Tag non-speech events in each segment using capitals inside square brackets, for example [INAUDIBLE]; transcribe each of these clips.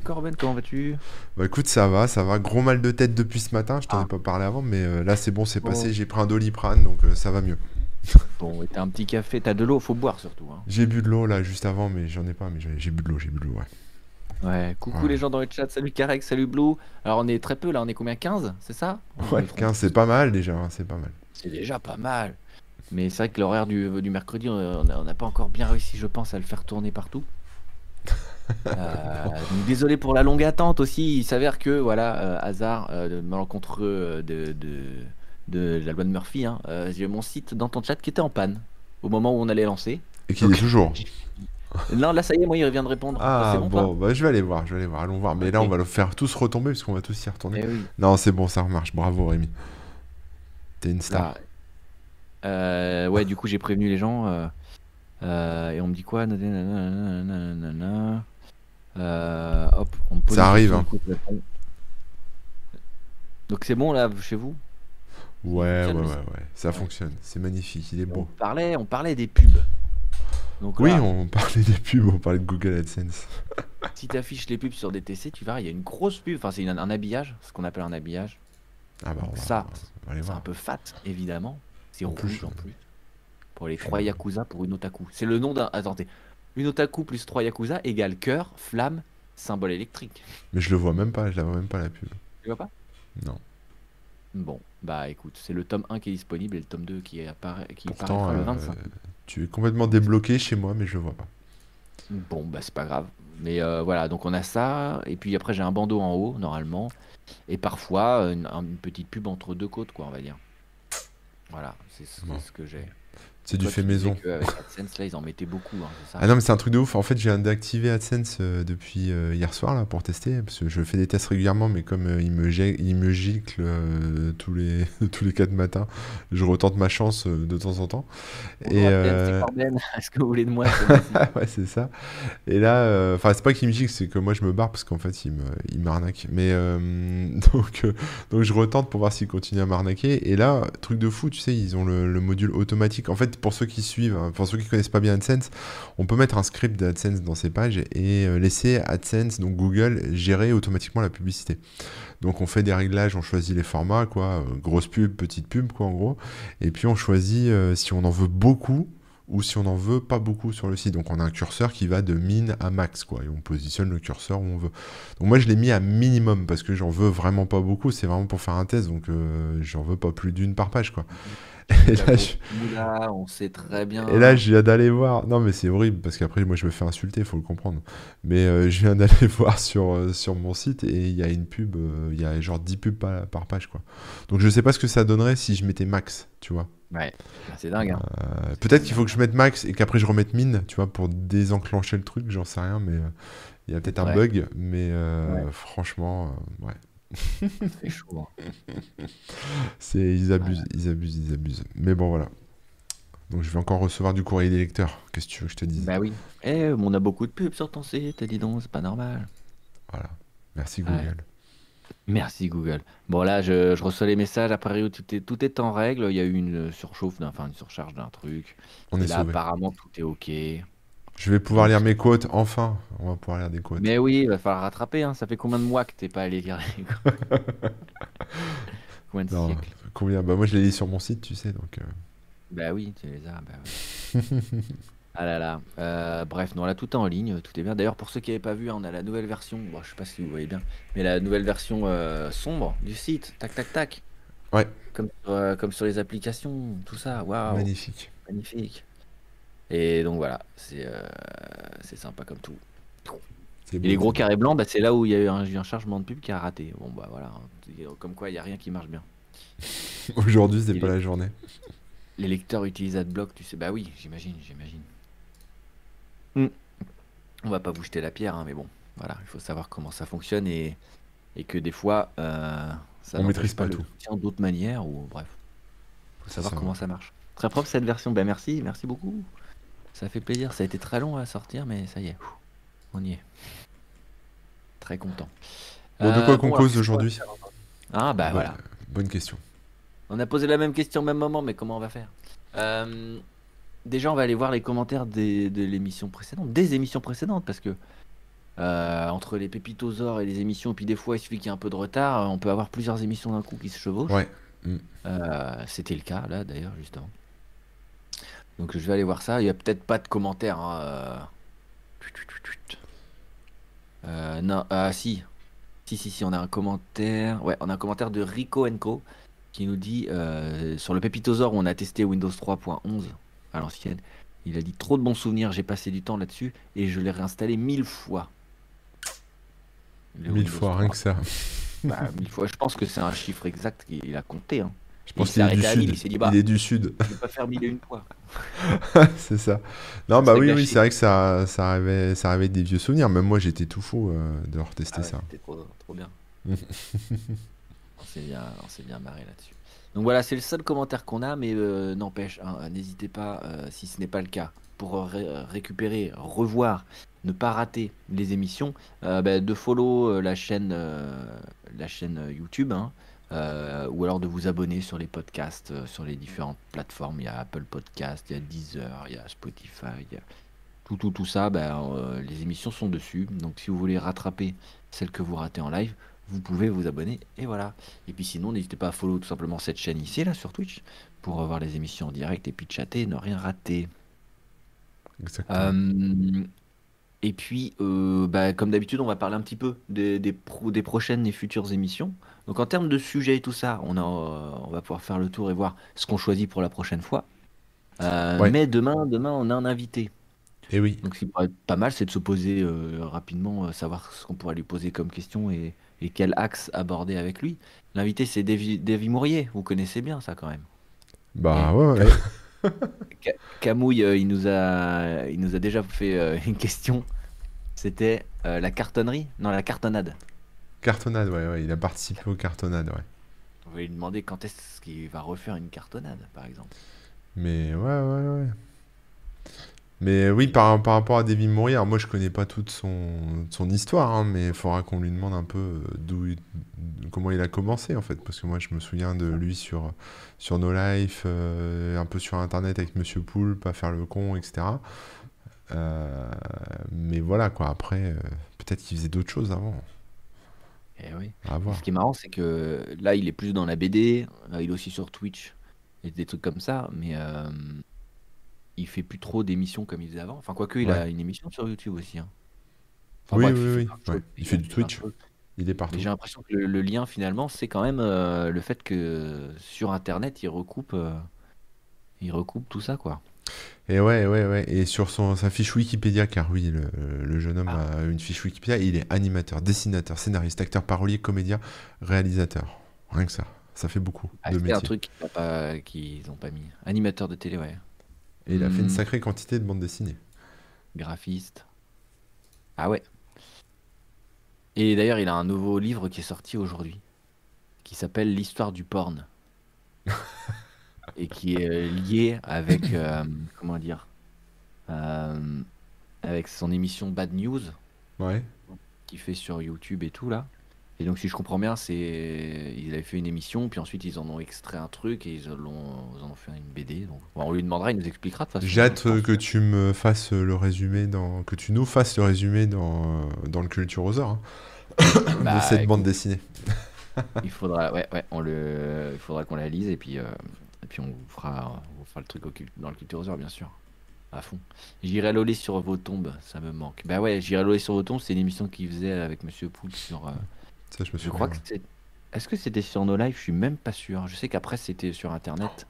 Corben, comment vas-tu? Bah écoute, ça va, ça va. Gros mal de tête depuis ce matin, je t'en ai Ah. pas parlé avant, mais euh, là c'est bon, c'est Bon. passé. J'ai pris un doliprane, donc euh, ça va mieux. [LAUGHS] Bon, et t'as un petit café, t'as de l'eau, faut boire surtout. Hein. J'ai bu de l'eau là juste avant, mais j'en ai pas, mais j'ai bu de l'eau, j'ai bu de l'eau, ouais. Ouais, coucou Ouais. les gens dans le chat, salut Karek, salut Blue. Alors on est très peu là, on est combien 15, c'est ça? Ouais, me trompe 15, c'est pas mal déjà, hein, c'est pas mal. C'est déjà pas mal. Mais c'est vrai que l'horaire du, du mercredi, on n'a pas encore bien réussi, je pense, à le faire tourner partout. [LAUGHS] Euh, donc désolé pour la longue attente aussi. Il s'avère que, voilà, euh, hasard euh, de- malencontreux de, de, de la loi de Murphy, hein, j'ai mon site dans ton chat qui était en panne au moment où on allait lancer. Et qu'il est toujours. [LAUGHS] Non, là ça y est, moi il vient de répondre. Ah bon, bon, bah je vais aller voir, je vais aller voir, allons voir. Mais là on va le faire tous retomber parce qu'on va tous y retourner. Eh oui. Non, c'est bon, ça remarche. Bravo Rémi. T'es une star. Euh, ouais, du coup, j'ai prévenu les gens. euh, euh, et on me dit quoi? Nanana, nanana. Euh, Hop, on pose Ça arrive, hein. Donc c'est bon là chez vous? Ouais, ouais, ouais, ouais. Ça fonctionne. C'est magnifique, il est on beau. parlait, on parlait des pubs. Donc Oui, là, on parlait des pubs, on parlait de Google AdSense. [LAUGHS] si tu affiches les pubs sur DTC, tu verras, il y a une grosse pub. Enfin, c'est un habillage, ce qu'on appelle un habillage. Ah bah on va, ça, on C'est un peu fat, évidemment. C'est rouge plus, en plus. Pour les trois Yakuza pour une otaku. C'est le nom d'un. Attendez. Une otaku plus trois Yakuza égale cœur, flamme, symbole électrique. Mais je le vois même pas, je la vois même pas la pub. Tu vois pas? Non. Bon, bah écoute, c'est le tome 1 qui est disponible et le tome 2 qui, apparaît, qui Pourtant, le euh, 25. tu es complètement débloqué chez moi, mais je le vois pas. Bon, bah c'est pas grave. Mais euh, voilà, donc on a ça. Et puis après, j'ai un bandeau en haut, normalement. Et parfois, une, une petite pub entre deux côtes, quoi, on va dire. Voilà, c'est Bon. ce que j'ai. C'est du fait maison. qu'avec AdSense, là, ils en mettaient beaucoup, hein, ça Ah non, mais c'est un truc de ouf. En fait, j'ai d'activer AdSense euh, depuis euh, hier soir là pour tester, parce que je fais des tests régulièrement, mais comme euh, il me il me gicle euh, tous les [LAUGHS] tous les quatre matins, je retente ma chance de temps en temps. Et. [LAUGHS] Est-ce que vous voulez de moi [LAUGHS] ouais, c'est ça. Et là, enfin, c'est pas qu'il me gicle, c'est que moi je me barre parce qu'en fait, il me, il m'arnaque. Mais donc, donc, je retente pour voir s'il continue à m'arnaquer. Et là, truc de fou, tu sais, ils ont le, le module automatique. En fait, pour ceux qui suivent, hein, pour ceux qui connaissent pas bien AdSense, on peut mettre un script d'AdSense dans ces pages et euh, laisser AdSense, donc Google, gérer automatiquement la publicité. Donc on fait des réglages, on choisit les formats, quoi, euh, grosse pub, petite pub, quoi, en gros. Et puis on choisit euh, si on en veut beaucoup ou si on en veut pas beaucoup sur le site. Donc on a un curseur qui va de min à max, quoi, et on positionne le curseur où on veut. Donc moi je l'ai mis à minimum parce que j'en veux vraiment pas beaucoup, c'est vraiment pour faire un test, donc j'en veux pas plus d'une par page, quoi. Et là, je... Là, on sait très bien. Et là, je viens d'aller voir. Non, mais c'est horrible parce qu'après, moi, je me fais insulter, faut le comprendre. Mais euh, je viens d'aller [LAUGHS] voir sur, euh, sur mon site et il y a une pub, euh, il y a genre 10 pubs par, par page, quoi. Donc, je sais pas ce que ça donnerait si je mettais max, tu vois. Ouais, bah, c'est dingue. Hein. Euh, Peut-être qu'il faut que je mette max et qu'après, je remette mine, tu vois, pour désenclencher le truc, j'en sais rien, mais il y a peut-être un Ouais. bug. Mais Ouais. franchement, ouais. [LAUGHS] C'est chaud. hein. [LAUGHS] C'est, ils abusent, ils abusent, ils abusent. Mais bon, voilà. Donc, je vais encore recevoir du courrier des lecteurs. Qu'est-ce que tu veux que je te dise? Bah oui. Eh, on a beaucoup de pubs sur ton site, dis donc, c'est pas normal. Voilà. Merci Ouais. Google. Merci Google. Bon là, je, je reçois les messages. Après, tout est, tout est en règle. Il y a eu une surchauffe, d'un- enfin une surcharge d'un truc. On Et est là, sauvé. apparemment, tout est ok. Je vais pouvoir lire mes quotes, enfin. On va pouvoir lire des quotes. Mais oui, il va falloir rattraper. Hein. Ça fait combien de mois que t'es pas allé lire les quotes [LAUGHS] Combien de Non, siècles combien Bah moi je les lis sur mon site, tu sais, donc. euh, Bah oui, tu les as. Bah oui. [LAUGHS] Ah là là. Euh, bref, non, là tout est en ligne, tout est bien. D'ailleurs, pour ceux qui n'avaient pas vu, hein, on a la nouvelle version. Bon, je sais pas si vous voyez bien, mais la nouvelle version euh, sombre du site. Tac, tac, tac. Ouais. Comme sur, comme sur les applications, tout ça. Waouh, Magnifique. magnifique. Et donc voilà, c'est euh, c'est sympa comme tout. Et les gros carrés blancs, bah, c'est là où il y a eu un, un chargement de pub qui a raté. Bon, bah voilà. hein. Comme quoi, il n'y a rien qui marche bien. [LAUGHS] Aujourd'hui, c'est pas la journée. Les lecteurs utilisent AdBlock, tu sais. Bah oui, j'imagine, j'imagine. Hmm. On va pas vous jeter la pierre, hein, mais bon, voilà, il faut savoir comment ça fonctionne et, et que des fois, euh, ça On maîtrise pas le tout. d'autres manières ou bref, faut savoir ça. comment ça marche. Très propre cette version. Bah merci, merci beaucoup. Ça fait plaisir. Ça a été très long à sortir, mais ça y est, on y est. Très content. Bon, de Euh, quoi qu'on cause qu'est-ce qu'on va aujourd'hui Ah bah voilà. Bonne question. On a posé la même question au même moment, mais comment on va faire Euh, Déjà, on va aller voir les commentaires des- de l'émission précédente, des émissions précédentes, parce que euh, entre les pépitosaures et les émissions, et puis des fois il suffit qu'il y ait un peu de retard, on peut avoir plusieurs émissions d'un coup qui se chevauchent. Ouais. Euh, C'était le cas là d'ailleurs, justement. Donc je vais aller voir ça. Il n'y a peut-être pas de commentaires. hein, euh. Euh, non, ah si. Si, si, si, on a un commentaire. Ouais, on a un commentaire de Rico Enco qui nous dit euh, sur le Pépitosaure où on a testé Windows 3.11 à l'ancienne. Il a dit trop de bons souvenirs, j'ai passé du temps là-dessus et je l'ai réinstallé mille fois. Le Mille fois, rien 3. que ça. Bah, mille fois, je pense que c'est un chiffre exact qu'il a compté. Hein. Je pense Il qu'il est du sud. il s'est dit, bah. Il est du sud. Je vais pas faire mille et une fois. [LAUGHS] c'est ça. Non, bah oui, oui, c'est vrai que ça, ça arrivait, ça arrivait des vieux souvenirs. Même moi, j'étais tout fou euh, de retester Ah ouais, ça. C'était trop, trop bien. [LAUGHS] on s'est bien, on bien marré là-dessus. Donc voilà, c'est le seul commentaire qu'on a, mais euh, n'empêche, hein, n'hésitez pas, euh, si ce n'est pas le cas, pour ré- récupérer, revoir, ne pas rater les émissions, bah, de follow la chaîne, la chaîne YouTube, hein, euh, ou alors de vous abonner sur les podcasts, euh, sur les différentes plateformes. Il y a Apple Podcast, il y a Deezer, il y a Spotify, il y a tout, tout, tout ça. bah, euh, les émissions sont dessus. Donc si vous voulez rattraper celles que vous ratez en live, vous pouvez vous abonner et voilà. Et puis sinon, n'hésitez pas à follow tout simplement cette chaîne ici, là, sur Twitch, pour voir les émissions en direct et puis chatter, ne rien rater. Exactement. Euh, et puis, euh, bah, comme d'habitude, on va parler un petit peu des, des, pro- des prochaines et futures émissions. Donc en termes de sujets et tout ça, on, a, euh, on va pouvoir faire le tour et voir ce qu'on choisit pour la prochaine fois. Euh, Ouais. Mais demain, demain, on a un invité. Et oui. Donc ce qui pourrait être pas mal, c'est de se poser euh, rapidement, euh, savoir ce qu'on pourrait lui poser comme question et, et quel axe aborder avec lui. L'invité, c'est Davy, Davy Mourier. Vous connaissez bien ça quand même. Bah ouais, ouais. [LAUGHS] Ca- Camouille, euh, il nous a, il nous a déjà fait euh, une question. C'était euh, la cartonnerie? Non, la cartonnade. Cartonnade, ouais, ouais. Il a participé aux cartonnades, ouais. On va lui demander quand est-ce qu'il va refaire une cartonnade, par exemple. Mais ouais, ouais, ouais. Mais oui, par, par rapport à David Mourier, alors moi je connais pas toute son, son histoire, hein, mais il faudra qu'on lui demande un peu euh, d'où comment il a commencé en fait, parce que moi je me souviens de lui sur, sur No Life, euh, un peu sur internet avec Monsieur Poulpe, à faire le con, etc. Euh, mais voilà quoi, après, euh, peut-être qu'il faisait d'autres choses avant, Eh oui. à voir. Ce qui est marrant, c'est que là, il est plus dans la BD, il est aussi sur Twitch et des trucs comme ça, mais il fait plus trop d'émissions comme il faisait avant. Enfin, quoique, il a une émission sur YouTube aussi. hein. Enfin, Oui, bref, oui, il fait oui, ouais. Il fait du Twitch. Il est partout. J'ai l'impression que le, le lien, finalement, c'est quand même euh, le fait que sur Internet, il recoupe, euh, il recoupe tout ça, quoi. Et ouais, ouais, ouais. Et sur son, sa fiche Wikipédia, car oui, le, le jeune homme Ah. a une fiche Wikipédia, il est animateur, dessinateur, scénariste, acteur, parolier, comédien, réalisateur. Rien que ça. Ça fait beaucoup Ah, de c'est un truc qu'ils n'ont pas mis. Animateur de télé, ouais. Et il a fait une Hmm. sacrée quantité de bandes dessinées. Graphiste. Ah ouais. Et d'ailleurs, il a un nouveau livre qui est sorti aujourd'hui, qui s'appelle L'histoire du porn. et qui est euh, lié avec, euh, [COUGHS] comment dire, euh, avec son émission Bad News, Ouais. qu'il fait sur YouTube et tout là. Et donc, si je comprends bien, c'est ils avaient fait une émission, puis ensuite ils en ont extrait un truc et ils, l'ont- ils en ont fait une BD. Donc, bon, on lui demandera, il nous expliquera de toute façon. J'ai hâte euh, que tu me fasses le résumé dans, que tu nous fasses le résumé dans, dans le Culturosaure hein, [COUGHS] Bah, de cette écoute, bande dessinée. [LAUGHS] Il faudra, ouais, ouais, on le, il faudra qu'on la lise et puis, euh, et puis on vous fera, on vous fera le truc au dans le culturosaure, bien sûr, à fond. J'irai loler sur vos tombes, ça me manque. Bah ouais, j'irai loler sur vos tombes, c'est une émission qu'il faisait avec Monsieur Poulpe sur. euh, Ça, je me je souviens. crois que c'est. Est-ce que c'était sur nos lives? Je suis même pas sûr. Je sais qu'après c'était sur internet,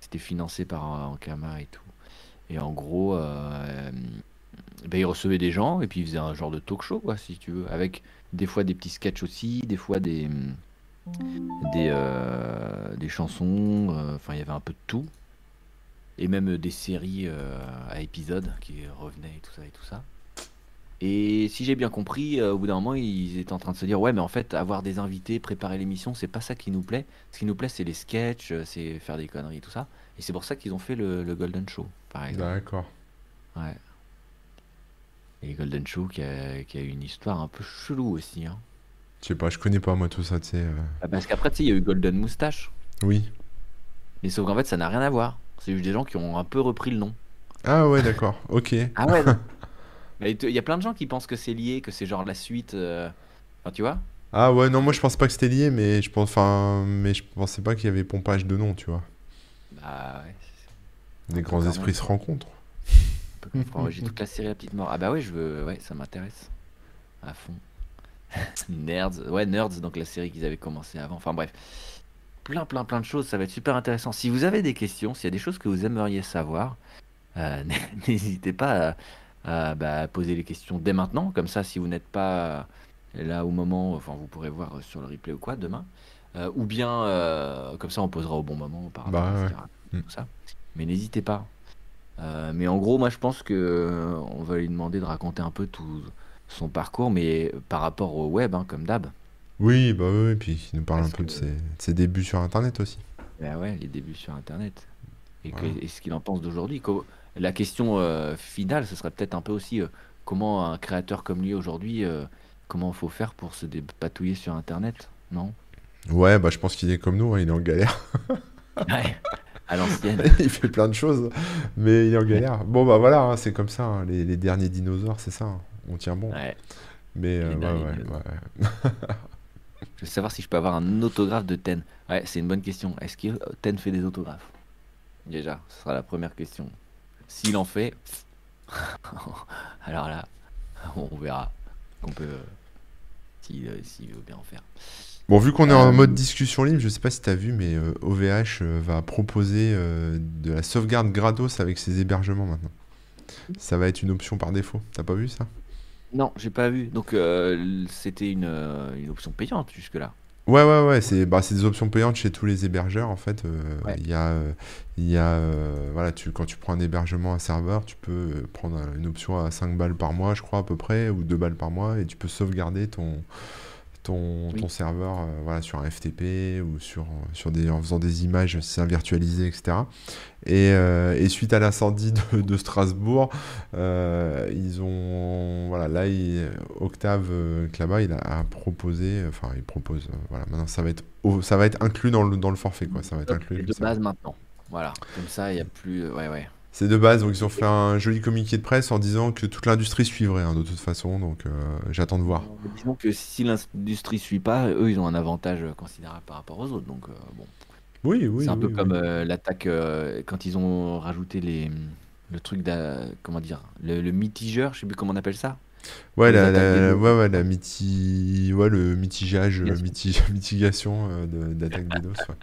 c'était financé par euh, Ankama et tout. Et en gros, euh, ben, il recevait des gens et puis il faisait un genre de talk show, quoi, si tu veux, avec des fois des petits sketchs aussi, des fois des des, euh, des chansons, euh, enfin il y avait un peu de tout. Et même des séries euh, à épisodes qui revenaient et tout ça et tout ça. Et si j'ai bien compris, euh, au bout d'un moment, ils étaient en train de se dire ouais, mais en fait, avoir des invités, préparer l'émission, c'est pas ça qui nous plaît. Ce qui nous plaît, c'est les sketchs, euh, c'est faire des conneries, tout ça. Et c'est pour ça qu'ils ont fait le, le Golden Show, par exemple. D'accord. Ouais. Et le Golden Show qui a, qui a une histoire un peu chelou aussi. Hein. Je sais pas, je connais pas moi tout ça, tu sais. euh. Ah, Parce qu'après, tu sais, il y a eu Golden Moustache. Oui. Mais sauf qu'en fait, ça n'a rien à voir. C'est juste des gens qui ont un peu repris le nom. Ah ouais, d'accord. Ok. Ah ouais, [LAUGHS] Il y a plein de gens qui pensent que c'est lié, que c'est genre la suite. euh, Enfin, tu vois? Ah ouais, non, moi je pense pas que c'était lié, mais je pense, enfin, mais je pensais pas qu'il y avait pompage de nom, tu vois. Bah ouais. Peu grands esprits se rencontrent. J'ai toute la série à petite mort. Ah bah ouais, je veux. Ouais, ça m'intéresse. À fond. [LAUGHS] Nerds. Ouais, Nerds, donc la série qu'ils avaient commencé avant. Enfin bref. Plein, plein, plein de choses. Ça va être super intéressant. Si vous avez des questions, s'il y a des choses que vous aimeriez savoir, euh, [LAUGHS] n'hésitez pas à, à, bah, poser les questions dès maintenant. Comme ça, si vous n'êtes pas là au moment, enfin, vous pourrez voir sur le replay ou quoi demain. Euh, ou bien, euh, comme ça, on posera au bon moment par rapport Bah à etc. Mm. Tout ça. Mais n'hésitez pas. Euh, mais en gros, moi, je pense que euh, on va lui demander de raconter un peu tout son parcours, mais par rapport au web, hein, comme d'hab. Oui, bah oui, et puis il nous parle un peu que, de ses, de ses débuts sur Internet aussi. bah ouais, les débuts sur Internet. Et, que- Voilà. et ce qu'il en pense d'aujourd'hui. La question euh, finale, ce serait peut-être un peu aussi euh, comment un créateur comme lui aujourd'hui, euh, comment il faut faire pour se dépatouiller sur Internet, non? Ouais, bah je pense qu'il est comme nous, hein, il est en galère. [LAUGHS] Ouais, à l'ancienne. [LAUGHS] il fait plein de choses, mais il est en galère. Bon, bah voilà, hein, c'est comme ça, hein, les, les derniers dinosaures, c'est ça, on tient bon. Ouais, Mais euh, ouais, ouais. [LAUGHS] Je veux savoir si je peux avoir un autographe de Ten. Ouais, c'est une bonne question. Est-ce que Ten fait des autographes? Déjà, ce sera la première question. S'il en fait, [LAUGHS] alors là, on verra qu'on peut, euh, s'il euh, s'il veut bien en faire. Bon, vu qu'on est en Euh, mode discussion libre, je sais pas si t'as vu, mais euh, OVH euh, va proposer euh, de la sauvegarde gratos avec ses hébergements maintenant. Ça va être une option par défaut. T'as pas vu ça? non, j'ai pas vu. Donc, euh, c'était une, une option payante jusque-là. Ouais, ouais, ouais, c'est bah, c'est des options payantes chez tous les hébergeurs en fait. euh, Ouais. Il y a, euh, il y a euh, voilà, tu, quand tu prends un hébergement, un serveur, tu peux euh, prendre un- une option à 5 balles par mois, je crois, à peu près, ou 2 balles par mois, et tu peux sauvegarder ton, ton, Oui. ton serveur euh, voilà, sur un FTP ou sur, sur des, en faisant des images, si c'est un virtualisé, etc. Et, euh, et suite à l'incendie de, de Strasbourg, euh, ils ont. Voilà, là, il- Octave euh, Klaba, il a, a proposé. Enfin, il propose. euh, voilà, maintenant, ça va être, ça va être inclus dans le, dans le forfait, quoi. Ça va être inclus. de base maintenant. Voilà. Comme ça, il n'y a plus. euh, Ouais, ouais. C'est de base, donc ils ont fait un joli communiqué de presse en disant que toute l'industrie suivrait, hein, de toute façon, donc euh, j'attends de voir. Disons que si l'industrie suit pas, eux, ils ont un avantage euh, considérable par rapport aux autres. Donc, euh, bon. Oui, oui, C'est un peu oui, comme oui. euh, l'attaque quand ils ont rajouté les le truc comment dire le, le mitigeur, je sais plus comment on appelle ça. Ouais, la, des ouais, ouais, la miti... ouais, le mitigage, euh, Mitigation. miti- mitigation d'attaque des [LAUGHS] DOS, ouais.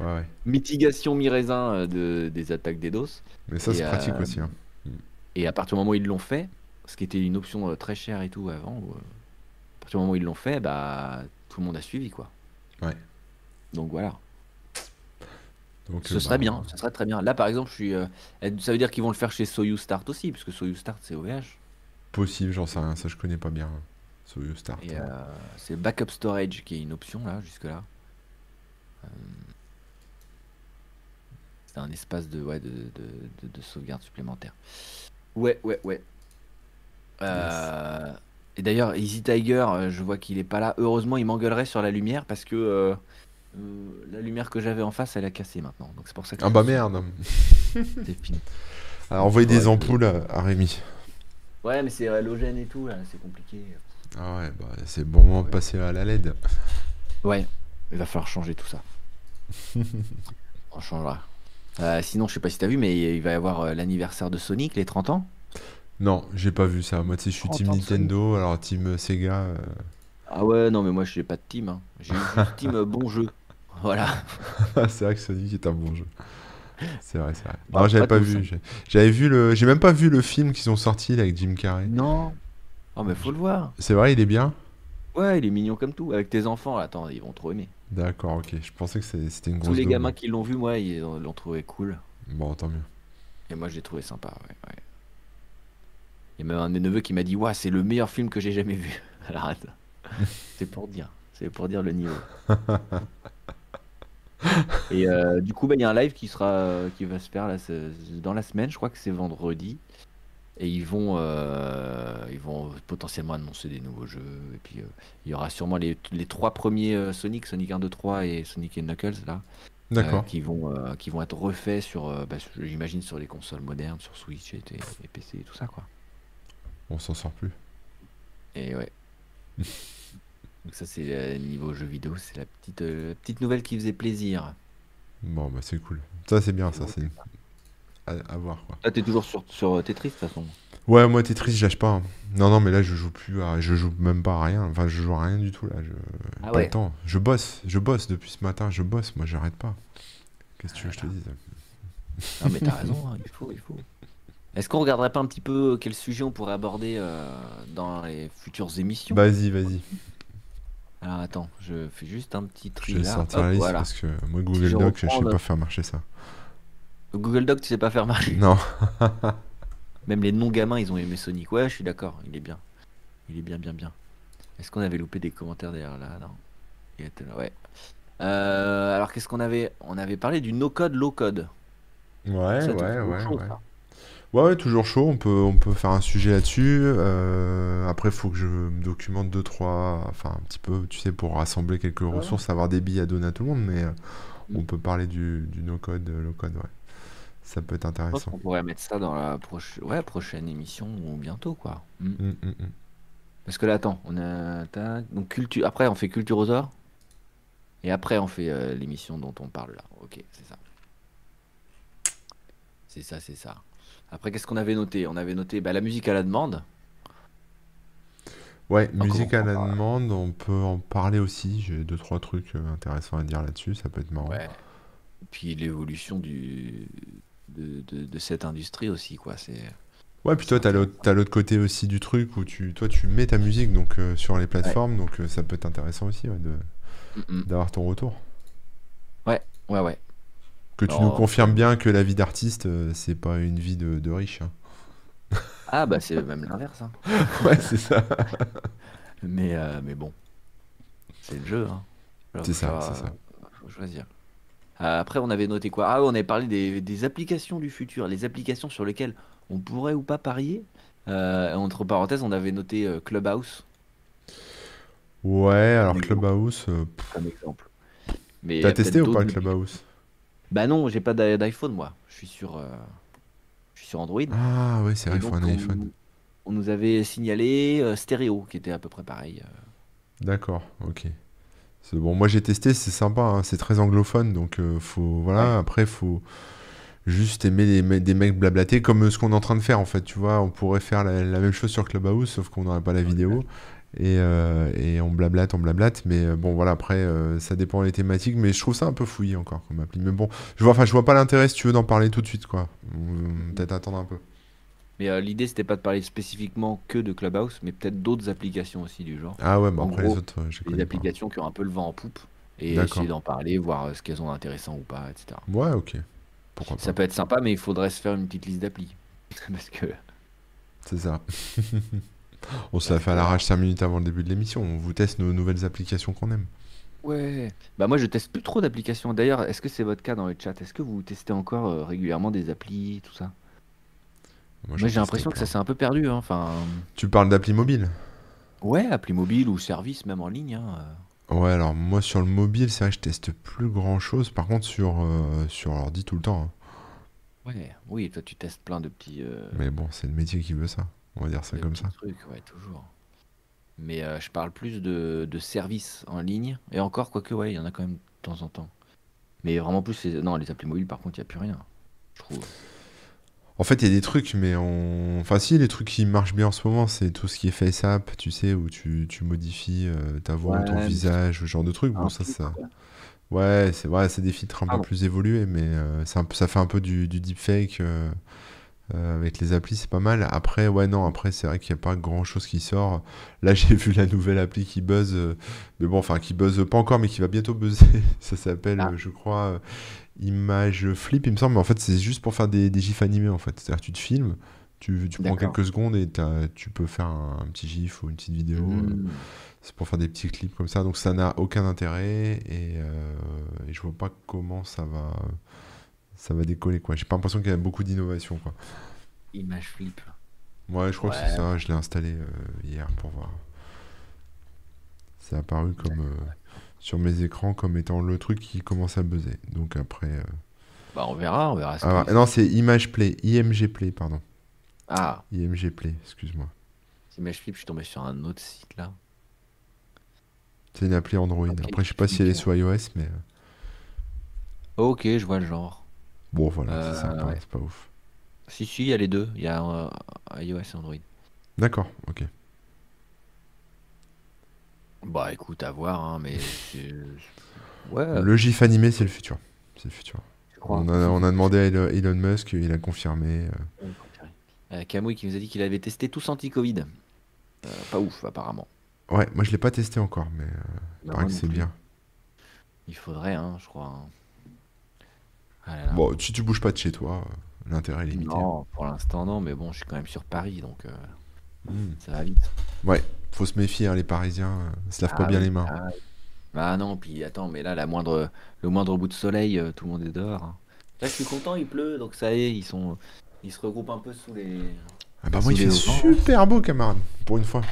Ouais, ouais. Mitigation mi-raisin euh, de, des attaques des DOS. Mais ça, c'est pratique euh, aussi. hein. et à partir du moment où ils l'ont fait, ce qui était une option euh, très chère et tout avant, à partir du moment où ils l'ont fait, bah tout le monde a suivi quoi. Ouais. Donc voilà. Donc, Ce serait bah, bien, ce serait très bien. Là par exemple, je suis, euh, ça veut dire qu'ils vont le faire chez Soyuz Start aussi, puisque Soyuz Start c'est OVH. Possible, j'en sais rien, ça je connais pas bien. hein, Soyuz Start. Euh, c'est backup storage qui est une option là, jusque là. C'est un espace de, ouais, de, de, de- de sauvegarde supplémentaire. Ouais, ouais, ouais. Euh, Et d'ailleurs, Easy Tiger, euh, je vois qu'il est pas là. Heureusement, il m'engueulerait sur la lumière parce que euh, euh, la lumière que j'avais en face, elle a cassé maintenant. Donc c'est pour ça que Ah bah suis- merde. [LAUGHS] c'est fini. Alors envoyez des Ouais, ampoules à, à Rémi. Ouais, mais c'est halogène et tout, là, c'est compliqué. Ah ouais, bah c'est le bon moment de passer à la LED. Ouais, il va falloir changer tout ça. [LAUGHS] On changera. Euh, sinon, je sais pas si t'as vu, mais il va y avoir euh, l'anniversaire de Sonic, les 30 ans. Non, j'ai pas vu ça. Moi, tu sais, je suis 30 team Nintendo, alors team euh, Sega. euh, Ah ouais, non, mais moi, je n'ai pas de team. hein. J'ai juste [LAUGHS] team bon jeu. Voilà. [LAUGHS] c'est vrai que Sonic est un bon jeu. C'est vrai, c'est vrai. Bah, Non, j'avais pas pas vu. j'ai- J'avais vu le. J'ai même pas vu le film qu'ils ont sorti là, avec Jim Carrey. Non. Oh, mais faut le voir. C'est vrai, il est bien. Ouais, il est mignon comme tout. Avec tes enfants, attends, ils vont trop aimer. D'accord, ok. Je pensais que c'était une grosse. Tous les gamins qui l'ont vu, moi, ils l'ont trouvé cool. Bon, tant mieux. Et moi, je l'ai trouvé sympa. Ouais, ouais. Il y a même un de mes neveux qui m'a dit Ouah, c'est le meilleur film que j'ai jamais vu. [LAUGHS] Alors, [LAUGHS] c'est pour dire. C'est pour dire le niveau. [LAUGHS] Et euh, du coup, bah, il y a un live qui sera, euh, qui va se faire là, ce- dans la semaine. Je crois que c'est vendredi. Et ils vont, euh, ils vont potentiellement annoncer des nouveaux jeux. Et puis, euh, il y aura sûrement les, les trois premiers euh, Sonic, Sonic 1, 2, 3 et Sonic et Knuckles là, D'accord. qui vont, qui vont être refaits sur, bah, j'imagine, sur les consoles modernes, sur Switch et, et PC et tout ça quoi. On s'en sort plus. Et ouais. [LAUGHS] Donc ça c'est niveau jeu vidéo, c'est la petite, petite nouvelle qui faisait plaisir. Bon, bah c'est cool. Ça, c'est bien, ça, c'est à, à voir, quoi. Là t'es toujours sur, sur euh, Tetris de toute façon. Ouais, moi, Tetris, je lâche pas. hein. Non, non, mais là, je joue plus à... Je joue même pas à rien. Enfin, je joue à rien du tout, là. Je... Ah pas ouais. le temps. Je bosse. Je bosse depuis ce matin. Je bosse. Moi, j'arrête pas. Qu'est-ce que tu veux que je te dise? Non mais t'as raison, hein, il faut, il faut. Est-ce qu'on regarderait pas un petit peu quel sujet on pourrait aborder euh, dans les futures émissions? Vas-y, vas-y. Alors attends, je fais juste un petit tri Je vais là. sortir Hop, la liste voilà. parce que moi, Google je Doc, je reprends sais le- pas faire marcher ça. Google Doc, tu sais pas faire marcher. Non. [LAUGHS] Même les non-gamins, ils ont aimé Sonic. Ouais, je suis d'accord, il est bien. Il est bien, bien, bien. Est-ce qu'on avait loupé des commentaires derrière là? Non. Il était là, ouais. Euh, alors qu'est-ce qu'on avait? On avait parlé du no-code, low-code. Ouais, Ça, ouais, ouais, chaud, ouais. ça. Ouais, ouais, toujours chaud. On peut, on peut faire un sujet là-dessus. Euh, après, il faut que je me documente deux, trois, enfin un petit peu, tu sais, pour rassembler quelques ressources, avoir des billes à donner à tout le monde. Mais euh, on Mm. peut parler du, du no-code, low-code, ouais. Ça peut être Je pense intéressant. qu'on pourrait mettre ça dans la proche... ouais, prochaine émission ou bientôt, quoi. Hmm. Mm, mm, mm. Parce que là, attends, on a. Donc, culture... après, on fait Culturosaure. Et après, on fait euh, l'émission dont on parle là. Ok, c'est ça. C'est ça, c'est ça. Après, qu'est-ce qu'on avait noté? On avait noté bah, la musique à la demande. Ouais, Encore, musique à la demande, on peut en parler aussi. J'ai deux, trois trucs euh, intéressants à dire là-dessus. Ça peut être marrant. Ouais. Puis l'évolution du... de, de- de cette industrie aussi, quoi. C'est. Ouais, puis toi, t'as l'autre, t'as l'autre côté aussi du truc où tu, toi, tu mets ta musique donc euh, sur les plateformes, donc euh, ça peut être intéressant aussi ouais, de, Mm, mm. d'avoir ton retour. Ouais, ouais, ouais. Que tu nous confirmes bien que la vie d'artiste, euh, c'est pas une vie de, de riche. hein. [LAUGHS] Ah, bah, c'est même l'inverse. hein. [LAUGHS] Ouais, c'est ça. [LAUGHS] Mais, euh, mais bon, c'est le jeu. Hein. C'est ça, c'est ça. euh, Faut choisir. Euh, après, on avait noté quoi? Ah, on avait parlé des, des applications du futur, les applications sur lesquelles on pourrait ou pas parier. Euh, entre parenthèses, on avait noté euh, Clubhouse Ouais, alors. Clubhouse, pff, comme exemple. Mais t'as testé ou pas Clubhouse? Bah non, j'ai pas d'i- d'iPhone moi. Je suis sur, euh, je suis sur Android. Ah ouais, c'est vrai, il faut un on- iPhone. On nous avait signalé euh, Stéréo, qui était à peu près pareil. euh. D'accord, ok. Bon, moi j'ai testé, c'est sympa, hein, c'est très anglophone, donc euh, faut voilà. Après, faut juste aimer les des mecs blablater comme euh, ce qu'on est en train de faire en fait. Tu vois, on pourrait faire la, la même chose sur Clubhouse, sauf qu'on n'aurait pas la vidéo et, euh, et on blablate, on blablate. Mais bon, voilà, après, euh, ça dépend des thématiques, mais je trouve ça un peu fouillé encore comme appli. Mais bon, je vois, enfin, je vois pas l'intérêt si tu veux d'en parler tout de suite, quoi. Peut-être attendre un peu. Mais euh, l'idée, c'était pas de parler spécifiquement que de Clubhouse, mais peut-être d'autres applications aussi du genre. Ah ouais, bah En après gros, les autres, euh, je les Des pas. applications qui ont un peu le vent en poupe et essayer d'en parler, voir euh, ce qu'elles ont d'intéressant ou pas, etc. Ouais, ok. Pourquoi Ça pas. peut être sympa, mais il faudrait se faire une petite liste d'applis. [LAUGHS] Parce que. C'est ça. On se la fait à l'arrache 5 minutes avant le début de l'émission. On vous teste nos nouvelles applications qu'on aime. Ouais. Bah moi je teste plus trop d'applications. D'ailleurs, est-ce que c'est votre cas dans le chat? Est-ce que vous testez encore euh, régulièrement des applis, tout ça? Moi, j'ai l'impression que ça s'est un peu perdu. hein. Enfin, Tu parles d'appli mobile ouais, appli mobile ou service même en ligne. hein, euh. Ouais, alors moi sur le mobile, c'est vrai que je teste plus grand chose. Par contre, sur, euh, sur l'ordi tout le temps. hein. Ouais, oui, toi tu testes plein de petits. euh, Mais bon, c'est le métier qui veut ça. On va dire ça de comme petits ça. trucs, ouais, toujours. Mais euh, je parle plus de, de services en ligne. Et encore, quoique, ouais, il y en a quand même de temps en temps. Mais vraiment plus, non, les applis mobiles, par contre, il n'y a plus rien, je trouve. En fait, il y a des trucs, mais on. Enfin, si, les trucs qui marchent bien en ce moment, c'est tout ce qui est FaceApp, tu sais, où tu, tu modifies euh, ta voix ou ton mais visage, ce genre de trucs. Bon, ça, ça. Ouais, c'est vrai, c'est des filtres un peu plus évolués, mais euh, c'est un peu- ça fait un peu du, du deepfake euh, euh, avec les applis, c'est pas mal. Après, ouais, non, après, c'est vrai qu'il n'y a pas grand-chose qui sort. Là, [LAUGHS] j'ai vu la nouvelle appli qui buzz, euh, mais bon, enfin, qui buzz pas encore, mais qui va bientôt buzzer. [LAUGHS] Ça s'appelle, Ah. euh, je crois, Image Flip, il me semble, mais en fait, c'est juste pour faire des, des gifs animés, en fait. C'est-à-dire, tu te filmes, tu, tu prends quelques secondes et tu peux faire un, un petit gif ou une petite vidéo. Hmm. c'est pour faire des petits clips comme ça, donc ça n'a aucun intérêt et, et je vois pas comment ça va, ça va décoller quoi. J'ai pas l'impression qu'il y a beaucoup d'innovation quoi. Image flip. Ouais, je crois que c'est ça. Je l'ai installé euh, hier pour voir. C'est apparu comme euh, sur mes écrans comme étant le truc qui commence à buzzer. Donc après, euh, Bah, on verra, on verra ce ah, non, c'est Image Play, IMG Play, pardon, Ah, IMG Play, excuse-moi. Image Flip, je suis tombé sur un autre site là. C'est une appli Android. Après, je sais pas si elle est sur iOS, mais Ok, je vois le genre. Bon, voilà, c'est Euh, sympa, ouais. c'est pas ouf. Si, si, il y a les deux. Il y a euh, iOS et Android. D'accord, ok. Bah écoute, à voir, hein, mais Ouais, Le GIF animé, c'est le futur. C'est le futur. On a, on a demandé à Elon Musk, il a confirmé. euh, Euh, Kamui qui nous a dit qu'il avait testé tous anti-Covid. Euh, pas ouf, apparemment. Ouais, moi je l'ai pas testé encore, mais euh, il paraît que c'est bien. Il faudrait, hein, je crois. hein. Ah là là. Bon, si tu bouges pas de chez toi, euh, l'intérêt est limité. Non, pour l'instant, non, mais bon, je suis quand même sur Paris, donc euh, Hmm. ça va vite. Faut se méfier, hein, les Parisiens, euh, se lavent pas Ah bien oui, les mains. ah oui. Ah non, puis attends, mais là, la moindre, le moindre bout de soleil, euh, tout le monde est dehors. hein. Là, je suis content, il pleut, donc ça y est, ils sont, ils se regroupent un peu sous les. Ah bah moi il fait super beau, camarade, pour une fois.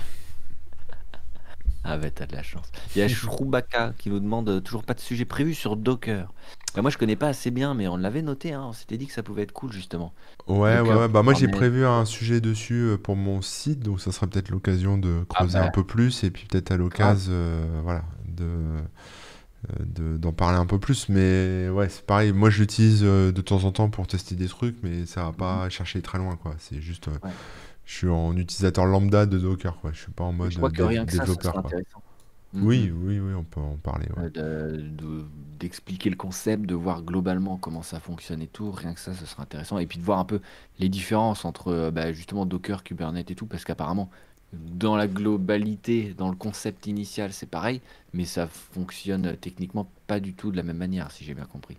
Ah bah t'as de la chance. Il y a [LAUGHS] Shrubaka qui nous demande euh, toujours pas de sujet prévu sur Docker. Bah, moi je connais pas assez bien, mais on l'avait noté, hein. On s'était dit que ça pouvait être cool justement. Ouais, ouais, euh, ouais. Bah moi j'ai prévu un sujet dessus euh, pour mon site, donc ça sera peut-être l'occasion de creuser bah. un peu plus et puis peut-être à l'occasion, euh, voilà, de de- d'en parler un peu plus. Mais ouais, c'est pareil. Moi je l'utilise de temps en temps pour tester des trucs, mais ça va pas chercher très loin, quoi. C'est juste, Ouais. Je suis en utilisateur lambda de Docker, quoi. Je suis pas en mode je crois que rien que ça, ça développeur, intéressant. Oui, Mhm. oui, oui, on peut en parler. ouais. Euh, de- de- D'expliquer le concept, de voir globalement comment ça fonctionne et tout, rien que ça, ce serait intéressant. Et puis de voir un peu les différences entre euh, bah, justement Docker, Kubernetes et tout, parce qu'apparemment, dans la globalité, dans le concept initial, c'est pareil, mais ça fonctionne techniquement pas du tout de la même manière, si j'ai bien compris.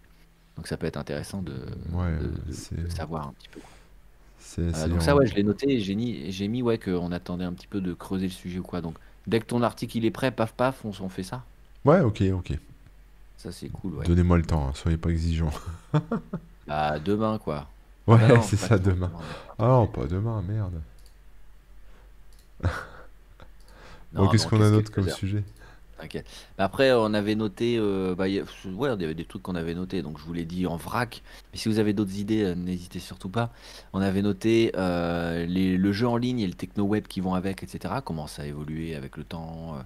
Donc ça peut être intéressant de, Ouais, de- de- c'est- de savoir un petit peu. C'est, Euh, c'est donc ça, ouais, je l'ai noté j'ai mis, j'ai mis ouais, qu'on attendait un petit peu de creuser le sujet ou quoi. Donc dès que ton article il est prêt, paf paf, on, fait ça. Ouais, ok, ok. Ça c'est cool, ouais. Donnez-moi le temps, hein, soyez pas exigeants. [LAUGHS] Bah, demain quoi. Ouais, Ah non, c'est ça, demain, demain. Ah non, pas demain, merde. Bon, qu'est-ce qu'on a d'autre comme sujet? T'inquiète. Après, on avait noté, euh, bah, il y a- ouais, il y avait des trucs qu'on avait notés, donc je vous l'ai dit en vrac. Mais si vous avez d'autres idées, euh, n'hésitez surtout pas. On avait noté euh, les- le jeu en ligne et le techno-web qui vont avec, etc. Comment ça a évolué avec le temps, euh,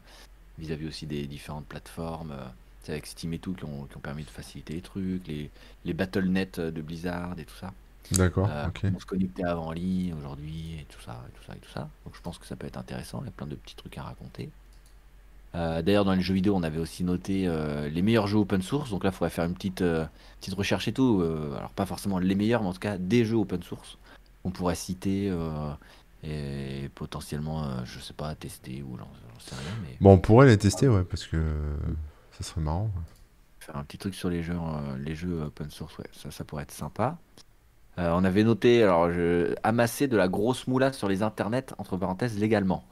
vis-à-vis aussi des différentes plateformes. euh, c'est avec Steam et tout qui ont, qui ont permis de faciliter les trucs, les, les BattleNet de Blizzard et tout ça. D'accord, Euh, ok. comment se connecter avant en ligne aujourd'hui et tout ça, et tout ça, et tout ça. Donc je pense que ça peut être intéressant. Il y a plein de petits trucs à raconter. Euh, D'ailleurs, dans les jeux vidéo, on avait aussi noté euh, les meilleurs jeux open source. Donc là, il faudrait faire une petite, euh, petite recherche et tout. Alors, pas forcément les meilleurs, mais en tout cas, des jeux open source qu'on pourrait citer et potentiellement, je sais pas, tester ou j'en j'en sais rien, mais Bon, on pourrait les tester, ouais, parce que ça serait marrant. ouais. faire un petit truc sur les jeux, les jeux open source, ouais, ça, ça pourrait être sympa. On avait noté, alors, je, amasser de la grosse moula sur les internets, entre parenthèses, légalement.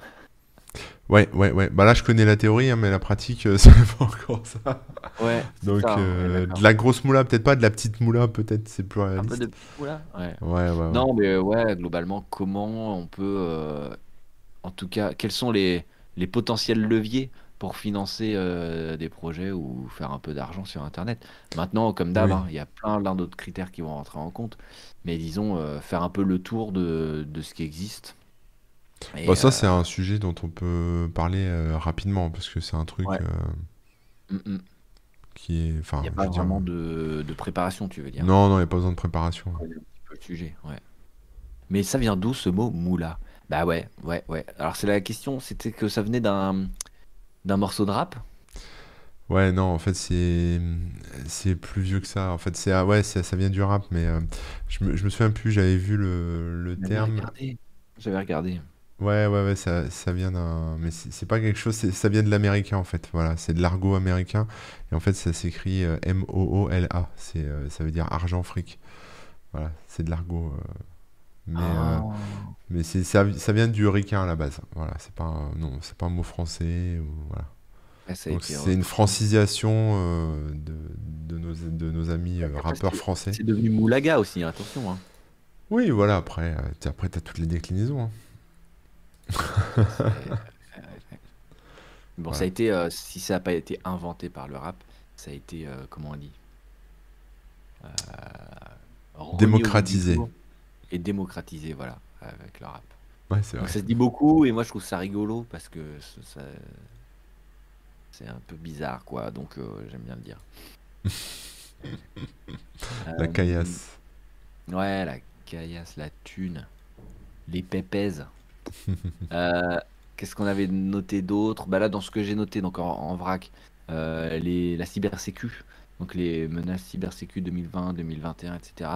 Ouais, ouais, ouais. Bah là, je connais la théorie, hein, mais la pratique, euh, [LAUGHS] c'est pas encore ça. Ouais, Donc, ça, euh, de la grosse moula, peut-être pas, de la petite moula, peut-être, c'est plus Un peu réaliste. de petite moula Ouais. Ouais, ouais. Non, mais euh, ouais, globalement, comment on peut, euh, en tout cas, quels sont les, les potentiels leviers pour financer des projets ou faire un peu d'argent sur Internet? Maintenant, comme d'hab, Oui. hein, il y a plein, plein d'autres critères qui vont rentrer en compte, mais disons, faire un peu le tour de, de ce qui existe. Et, Bah, ça, euh, c'est un sujet dont on peut parler euh, rapidement, parce que c'est un truc Ouais. euh, mm, mm. qui est. Enfin, il n'y a pas dire, vraiment de, de préparation, tu veux dire. Non, non, il n'y a pas besoin de préparation. le sujet, ouais. Mais ça vient d'où ce mot moula? Bah ouais, ouais, ouais. Alors c'est la question, c'était que ça venait d'un d'un morceau de rap? Ouais, non, en fait, c'est c'est plus vieux que ça. En fait, c'est ah ouais, ça vient du rap, mais euh, je me, je me souviens plus. J'avais vu le, le terme. J'avais regardé. Ouais, ouais, ouais, ça, ça vient d'un. Mais c'est pas quelque chose, ça vient de l'américain en fait. Voilà, c'est de l'argot américain. Et en fait, ça s'écrit euh, M-O-O-L-A. C'est, euh, ça veut dire argent fric. Voilà, c'est de l'argot. euh, Mais, euh, Ah. mais c'est, ça, ça vient du ricain à la base. Voilà, c'est pas un, non, c'est pas un mot français. Ou, voilà. Ouais, ça a Donc été c'est une repris. francisation euh, de, de nos, de nos amis euh, rappeurs français. C'est devenu moulaga aussi, hein, attention. Hein. Oui, voilà, après, euh, t'as- après t'as toutes les déclinaisons. hein. Ouais, ouais. Bon, ça a été, euh, si ça n'a pas été inventé par le rap, ça a été, euh, comment on dit euh, Démocratisé. Et démocratisé, voilà, avec le rap. Ouais, c'est Donc vrai. ça se dit beaucoup et moi je trouve ça rigolo parce que ça- c'est un peu bizarre quoi. Donc euh, j'aime bien le dire. [LAUGHS] La Euh, caillasse. Ouais, la caillasse, la thune, les pépèzes. [LAUGHS] Euh, Qu'est-ce qu'on avait noté d'autre? Bah là, dans ce que j'ai noté, donc en, en vrac, euh, les, la cybersécu, donc les menaces cybersécu 2020, 2021, etc.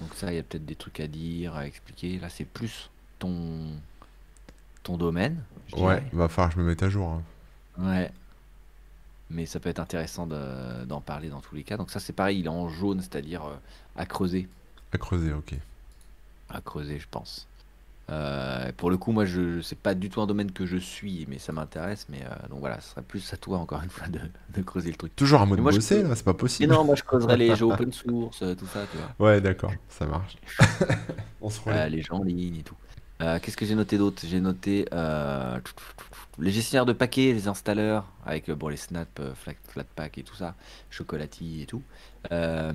Donc ça, il y a peut-être des trucs à dire, à expliquer. Là, c'est plus ton, ton domaine, Ouais, dirais. va falloir que je me mette à jour. hein. Ouais. Mais ça peut être intéressant de- d'en parler dans tous les cas. Donc ça, c'est pareil, il est en jaune, c'est-à-dire euh, à creuser. À creuser, ok. à creuser, je pense. Euh, pour le coup, moi, je c'est pas du tout un domaine que je suis, mais ça m'intéresse. Mais euh, donc voilà, ce serait plus à toi encore une fois de, de creuser le truc. Toujours en mode Mais moi, je bosser, là, c'est pas possible. non, moi, je creuserais les [LAUGHS] jeux open source, euh, tout ça, tu vois, Ouais, d'accord, ça marche. [LAUGHS] On se Euh, les jeux en ligne et tout. Qu'est-ce que j'ai noté d'autre? J'ai noté les gestionnaires de paquets, les installeurs, avec euh, bon, les Snap, euh, Flat- Flatpak et tout ça, Chocolati et tout. Euh,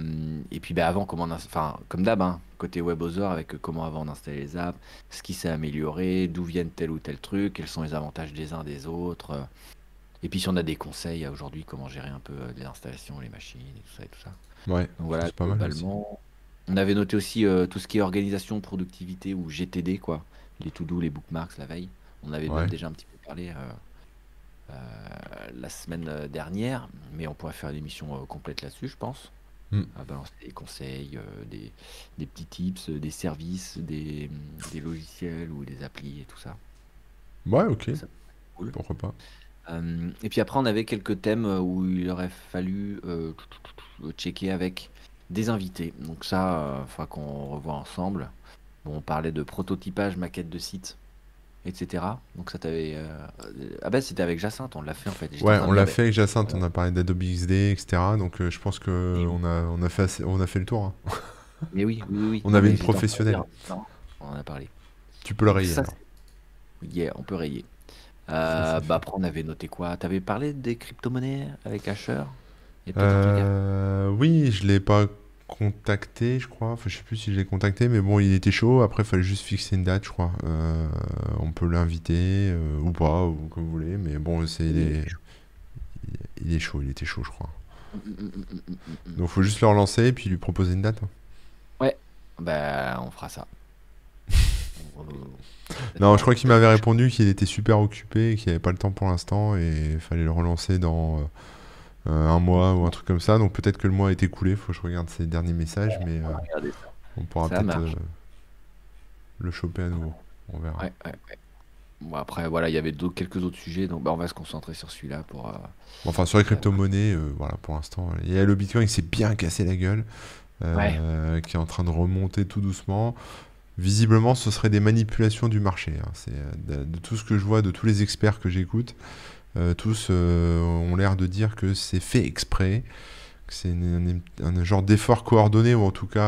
et puis bah, avant, comment on ins- enfin, comme d'hab, hein, côté WebOther, avec comment avant on installait les apps, ce qui s'est amélioré, d'où viennent tel ou tel truc, quels sont les avantages des uns des autres. euh. Et puis si on a des conseils aujourd'hui, comment gérer un peu les installations, les machines et tout ça et tout ça. Ouais, Donc voilà, c'est pas mal. On avait noté aussi euh, tout ce qui est organisation, productivité ou GTD, quoi. Les to-do, les bookmarks la veille. On avait même Ouais. déjà un petit peu parlé euh, euh, la semaine euh, dernière, mais on pourrait faire une émission euh, complète là-dessus, je pense. Mm. Balancer des conseils, euh, des, des petits tips, euh, des services, des, des logiciels ou des applis et tout ça. Ouais, ok, Ça, cool. pourquoi pas. Euh, et puis après, on avait quelques thèmes euh, où il aurait fallu euh, checker avec des invités. Donc ça, il faudra qu'on revoie ensemble. Bon, on parlait de prototypage, maquette de site, etc. Donc ça t'avait... euh, Ah bah c'était avec Jacinthe, on l'a fait en fait. J'étais Ouais, on l'a fait avec Jacinthe, on a parlé d'Adobe XD, etc. Donc euh, je pense que oui. on a, on a fait assez- on a fait le tour. hein. [LAUGHS] Mais oui, oui, oui. On avait une professionnelle. non, on en a parlé. Tu peux le rayer ça, yeah, on peut rayer. Euh, bah après, on avait noté quoi? T'avais parlé des crypto-monnaies avec Asher? Euh, oui, je l'ai pas contacté, je crois. Enfin, je sais plus si je l'ai contacté, mais bon, il était chaud. Après, il fallait juste fixer une date, je crois. Euh, on peut l'inviter euh, ou pas, ou comme vous voulez. Mais bon, c'est il Il est, il est chaud, il était chaud, je crois. Mm, mm, mm. Donc, faut juste le relancer et puis lui proposer une date. hein. Ouais, bah on fera ça. On- [LAUGHS] Non, je crois qu'il m'avait répondu qu'il était super occupé, qu'il avait pas le temps pour l'instant et il fallait le relancer dans euh, un mois ou un truc comme ça. Donc peut-être que le mois est écoulé, faut que je regarde ses derniers messages, mais On euh, on pourra peut-être euh, le choper à nouveau. On verra. Ouais, ouais, ouais. Bon, après, voilà, il y avait d'autres- quelques autres sujets, donc bah, on va se concentrer sur celui-là pour. euh, Bon, enfin, sur les crypto-monnaies, euh, voilà, pour l'instant. Il y a le Bitcoin qui s'est bien cassé la gueule, euh, qui est en train de remonter tout doucement. Visiblement, ce serait des manipulations du marché. hein. C'est euh, de, de tout ce que je vois, de tous les experts que j'écoute, euh, tous euh, ont l'air de dire que c'est fait exprès, que c'est un, genre d'effort coordonné ou en tout cas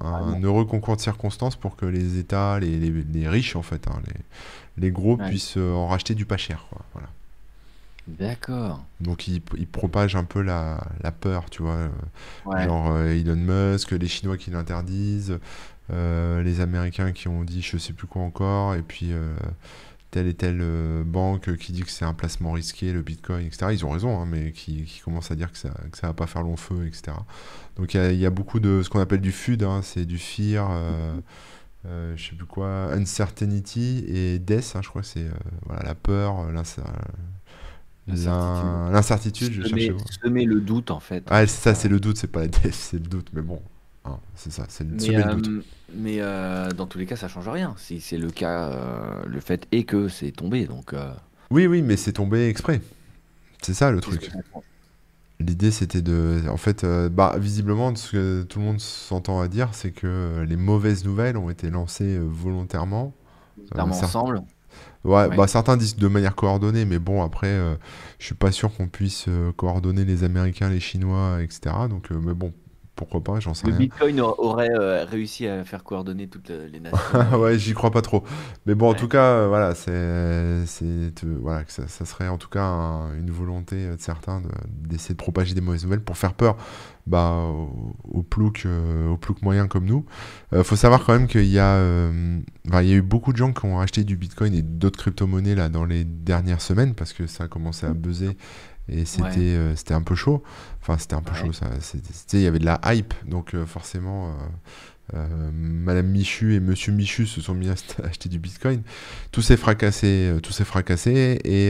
un, heureux concours de circonstances pour que les États, les, les- les riches en fait, hein, les, les gros Ouais. puissent euh, en racheter du pas cher. Quoi. Voilà. D'accord. Donc ils, ils propagent un peu la, la peur, tu vois. euh, Ouais. Genre euh, Elon Musk, les Chinois qui l'interdisent, euh, les Américains qui ont dit je sais plus quoi encore, et puis euh, telle et telle euh, banque qui dit que c'est un placement risqué, le Bitcoin, etc. Ils ont raison, hein, mais qui, qui commencent à dire que ça, que ça va pas faire long feu, etc. Donc il y a, il y a beaucoup de ce qu'on appelle du FUD, hein, c'est du fear, euh, euh, je sais plus quoi, uncertainty et death, hein, je crois que c'est euh, voilà, la peur, euh, l'incer- L'incertitude. l'in- l'incertitude, je cherchais. Semer, le doute, en fait. Ah, ça, c'est le doute, c'est pas la [LAUGHS] death, c'est le doute, mais bon, c'est ça, c'est le doute. Mais euh, dans tous les cas, ça change rien. Si c'est le cas, euh, le fait est que c'est tombé, donc. euh, Oui, oui, mais c'est tombé exprès. C'est ça le truc. L'idée c'était de. En fait, euh, bah, visiblement, ce que tout le monde s'entend à dire, c'est que les mauvaises nouvelles ont été lancées volontairement. Clairement certes- ensemble. Ouais, Ouais. bah, certains disent de manière coordonnée, mais bon, après, euh, je suis pas sûr qu'on puisse euh, coordonner les Américains, les Chinois, etc. Donc, euh, mais bon, pourquoi pas, j'en sais Le rien. Bitcoin a- aurait euh, réussi à faire coordonner toutes les nations. [LAUGHS] ouais, j'y crois pas trop. Mais bon, en tout cas, euh, voilà, c'est, c'est, voilà, que ça, ça serait en tout cas un- une volonté euh, de certains de- d'essayer de propager des mauvaises nouvelles pour faire peur bah, aux, aux ploucs, euh, moyens comme nous. Euh, faut savoir quand même qu'il y a, il y a eu beaucoup de gens qui ont acheté du Bitcoin et d'autres crypto-monnaies là dans les dernières semaines parce que ça a commencé à buzzer et c'était, Ouais. euh, c'était un peu chaud. Enfin, c'était un peu Ouais. chaud. Ça, il y avait de la hype, donc euh, forcément. euh, euh, Madame Michu et Monsieur Michu se sont mis à acheter du Bitcoin. Tout s'est fracassé, tout s'est fracassé et,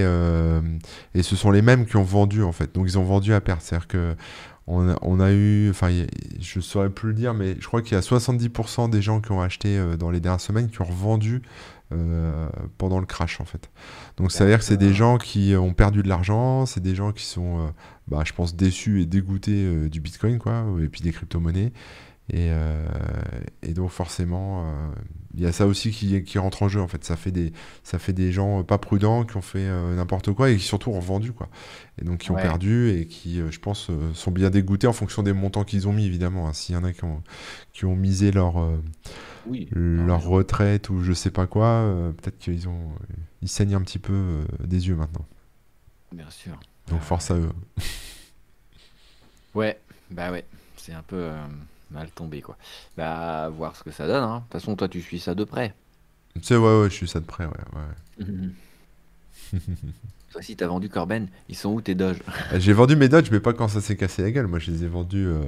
et ce sont les mêmes qui ont vendu en fait. Donc ils ont vendu à perte. C'est-à-dire que on a, on a eu, enfin je saurais plus le dire, mais je crois qu'il y a 70% des gens qui ont acheté euh, dans les dernières semaines qui ont revendu euh, pendant le crash en fait. Donc ça veut dire que c'est des gens qui ont perdu de l'argent, c'est des gens qui sont, euh, bah, je pense, déçus et dégoûtés euh, du Bitcoin quoi, et puis des crypto-monnaies. Et, et donc forcément, il y a ça aussi qui, qui rentre en jeu en fait. Ça fait des, ça fait des gens pas prudents qui ont fait euh, n'importe quoi et qui surtout ont vendu quoi. Et donc qui ont perdu et qui, euh, je pense, euh, sont bien dégoûtés en fonction des montants qu'ils ont mis évidemment. hein. S'il y en a qui ont, qui ont misé leur, euh, Oui. leur retraite ou je sais pas quoi, euh, peut-être qu'ils ont, ils saignent un petit peu euh, des yeux maintenant. Bien sûr. Donc Euh, force à eux. Ouais, bah ouais, c'est un peu euh, mal tombé quoi. Bah, voir ce que ça donne. hein. De toute façon, toi, tu suis ça de près. Tu sais, ouais, ouais, je suis ça de près, ouais, ouais. [LAUGHS] Toi aussi, t'as vendu Corben. Ils sont où tes doges Euh, J'ai vendu mes Dodge, mais pas quand ça s'est cassé la gueule. Moi, je les ai vendus euh,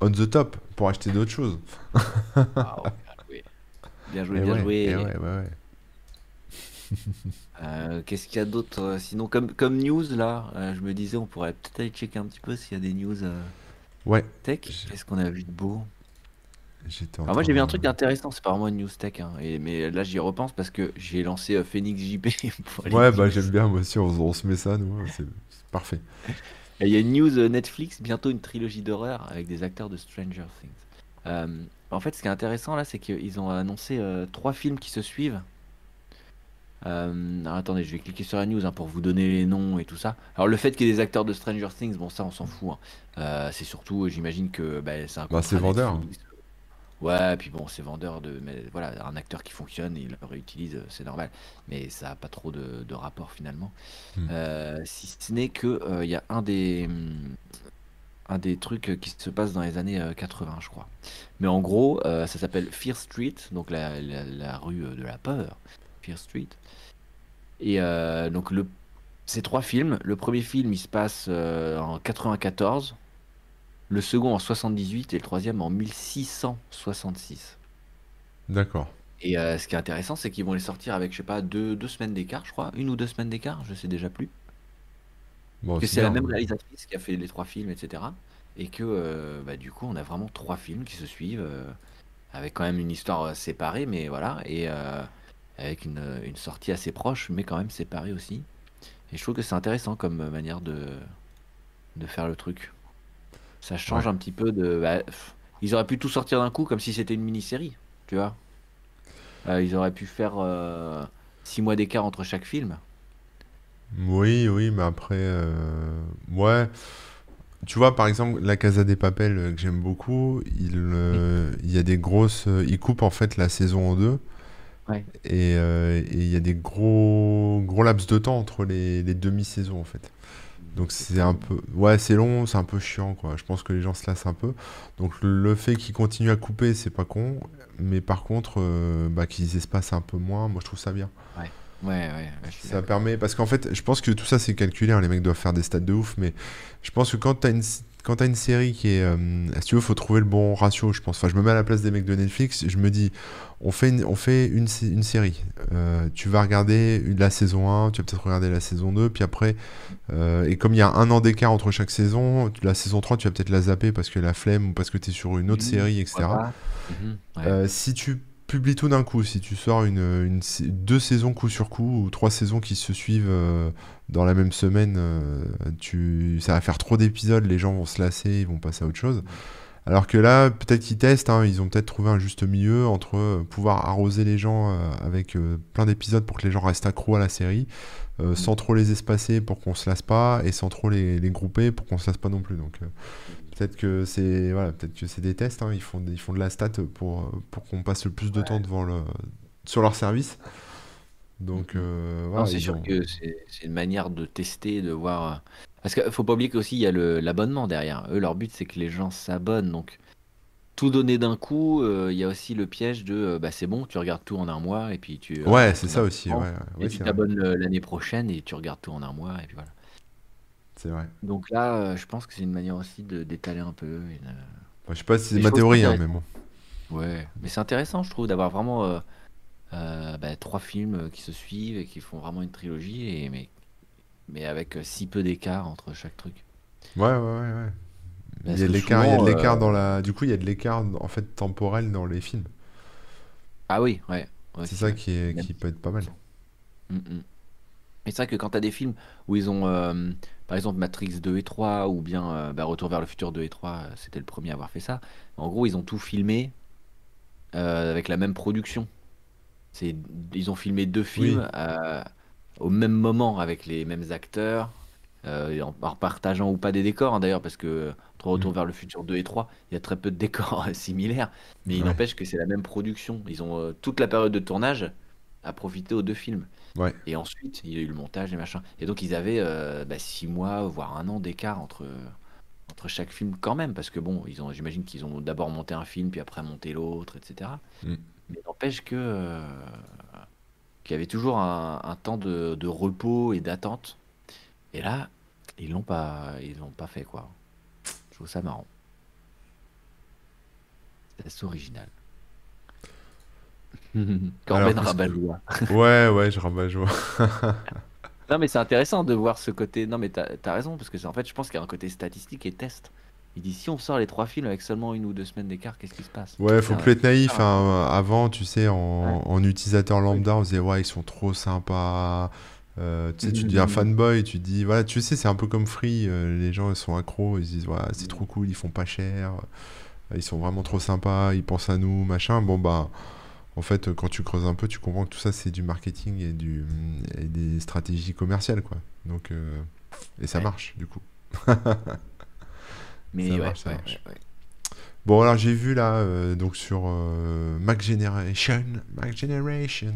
on the top pour acheter d'autres choses. Ah ouais, bien joué. Bien joué, Et bien ouais, joué. et ouais, ouais, ouais. Euh, Qu'est-ce qu'il y a d'autre Sinon, comme, comme news là, euh, je me disais, on pourrait peut-être aller checker un petit peu s'il y a des news Ouais, tech. Qu'est-ce qu'on a vu de beau? Alors moi j'ai vu un truc intéressant, c'est pas vraiment une news tech, hein, et, mais là j'y repense parce que j'ai lancé euh, Phoenix JP. [LAUGHS] pour Ouais, bah j'aime bien, moi aussi, on, on se met ça, nous, c'est parfait. Il y a une news euh, Netflix, bientôt une trilogie d'horreur avec des acteurs de Stranger Things. Euh, en fait, ce qui est intéressant là, c'est qu'ils ont annoncé euh, trois films qui se suivent. Euh, alors, attendez, je vais cliquer sur la news hein, pour vous donner les noms et tout ça. Alors le fait qu'il y ait des acteurs de Stranger Things, bon ça on s'en fout. hein. Euh, c'est surtout, j'imagine que bah, c'est un Bah, c'est vendeur. Netflix. Ouais, puis bon, c'est vendeur de, mais voilà, un acteur qui fonctionne, il le réutilise, euh, c'est normal. Mais ça a pas trop de, de rapport finalement. Hmm. Euh, si ce n'est que il y a un des hum, un des trucs qui se passe dans les années euh, 80, je crois. Mais en gros, euh, ça s'appelle Fear Street, donc la, la- la rue de la peur, Fear Street. Et euh, donc le, ces trois films, le premier film il se passe euh, en 94, le second en 78 et le troisième en 1666. D'accord. Et euh, ce qui est intéressant, c'est qu'ils vont les sortir avec, je sais pas, deux, deux semaines d'écart, je crois, une ou deux semaines d'écart, je sais déjà plus. Bon, que c'est la même réalisatrice qui a fait les trois films, etc. Et que euh, bah, du coup, on a vraiment trois films qui se suivent, euh, avec quand même une histoire séparée, mais voilà, et avec une, une sortie assez proche, mais quand même séparée aussi. Et je trouve que c'est intéressant comme euh, manière de, de faire le truc. Ça change Ouais. un petit peu de. bah, ils auraient pu tout sortir d'un coup comme si c'était une mini-série, tu vois. Euh, ils auraient pu faire euh, six mois d'écart entre chaque film. Oui, oui, mais après, euh, ouais. Tu vois, par exemple, La Casa des Papel, euh, que j'aime beaucoup, il, euh, il y a des grosses. euh, il coupe en fait la saison en deux. Ouais. Et euh, et il y a des gros, gros laps de temps entre les, les demi-saisons en fait. Donc c'est un peu. Ouais, c'est long, c'est un peu chiant quoi. Je pense que les gens se lassent un peu. Donc le, fait qu'ils continuent à couper, c'est pas con. Mais par contre, euh, bah, qu'ils espacent un peu moins, moi je trouve ça bien. Ouais, ouais, ouais, Ça permet, parce qu'en fait, je pense que tout ça c'est calculé, hein, les mecs doivent faire des stats de ouf, mais je pense que quand t'as une, quand t'as une série qui est, euh, si tu veux, faut trouver le bon ratio, je pense. Enfin, je me mets à la place des mecs de Netflix, je me dis, on fait une, on fait une, sé- une série, Euh, tu vas regarder la saison 1, tu vas peut-être regarder la saison 2, puis après, euh, et comme il y a un an d'écart entre chaque saison, la saison 3, tu vas peut-être la zapper parce que la flemme ou parce que t'es sur une autre Oui, série, etc. ouais. Euh, si tu publies tout d'un coup, si tu sors une, une sa- deux saisons coup sur coup ou trois saisons qui se suivent dans la même semaine, euh, tu, ça va faire trop d'épisodes, les gens vont se lasser, ils vont passer à autre chose. Alors que là, peut-être qu'ils testent, hein, ils ont peut-être trouvé un juste milieu entre euh, pouvoir arroser les gens euh, avec plein d'épisodes pour que les gens restent accros à la série, Mm. sans trop les espacer pour qu'on se lasse pas, et sans trop les, les grouper pour qu'on se lasse pas non plus. Donc peut-être que c'est voilà, peut-être que c'est des tests, hein, ils, font, ils font de la stat pour, pour qu'on passe le plus de temps devant le, sur leur service. Donc euh, voilà, c'est sûr ont- que c'est une manière de tester, de voir. euh, Parce qu'il faut pas oublier qu'aussi il y a l'abonnement derrière. Eux, leur but c'est que les gens s'abonnent. Donc tout donner d'un coup, euh, il y a aussi le piège de euh, bah c'est bon, tu regardes tout en un mois et puis tu Ouais, c'est ça aussi, ouais, et ouais, tu t'abonnes l'année prochaine et tu regardes tout en un mois et puis voilà. C'est vrai. Donc là, je pense que c'est une manière aussi de d'étaler un peu. de- Enfin, je sais pas si c'est ma théorie, hein, mais bon. Ouais, mais c'est intéressant, je trouve, d'avoir vraiment euh, bah, trois films euh, qui se suivent et qui font vraiment une trilogie, et, mais, mais avec euh, si peu d'écart entre chaque truc. Ouais, ouais, ouais, ouais. Il y a de l'écart, il y a de l'écart dans la. Du coup, il y a de l'écart en fait temporel dans les films. Ah oui, ouais. C'est ça qui est qui peut être pas mal. Mm, mm. Et c'est vrai que quand tu as des films où ils ont, euh, par exemple, Matrix 2 et 3, ou bien euh, bah, Retour vers le futur 2 et 3, euh, c'était le premier à avoir fait ça. En gros, ils ont tout filmé euh, avec la même production. C'est, ils ont filmé deux Oui. films euh, au même moment avec les mêmes acteurs, euh, en, en partageant ou pas des décors hein, d'ailleurs, parce que entre Retour Mm. vers le futur 2 et 3, il y a très peu de décors similaires, mais il Ouais. n'empêche que c'est la même production. Ils ont euh, toute la période de tournage à profiter aux deux films. Ouais. Et ensuite, il y a eu le montage et machin. Et donc, ils avaient euh, bah, six mois, voire un an d'écart entre, entre chaque film quand même. Parce que bon, ils ont, j'imagine qu'ils ont d'abord monté un film, puis après monté l'autre, etc. Mais n'empêche que euh, qu'il y avait toujours un, un temps de, de repos et d'attente. Et là, ils l'ont pas, ils l'ont pas fait quoi. Je trouve ça marrant. C'est assez original. [LAUGHS] Corben rabat-joie. [LAUGHS] Ouais, ouais, je rabats joie. [LAUGHS] Non, mais c'est intéressant de voir ce côté. Non, mais t'as as raison, parce que en fait, je pense qu'il y a un côté statistique et test. Il dit si on sort les trois films avec seulement une ou deux semaines d'écart, qu'est-ce qui se passe? Ouais, faut Ah, plus être naïf. ah, hein. Avant, tu sais, en, Ouais. en utilisateur lambda, on disait ouais, ils sont trop sympas. Euh, tu sais, tu Mhm, deviens mhm. fanboy, tu dis voilà, tu sais, c'est un peu comme Free. euh, les gens ils sont accros, ils se disent ouais, c'est trop cool, ils font pas cher, euh, ils sont vraiment trop sympas, ils pensent à nous, machin. Bon bah, en fait, quand tu creuses un peu, tu comprends que tout ça c'est du marketing et du et des stratégies commerciales quoi. Donc euh, et ça Ouais. marche du coup. [LAUGHS] Mais Ça ouais, marche, ça ouais, marche. ouais, ouais. Bon, alors j'ai vu là, euh, donc sur euh, Mac Generation, Mac Generation,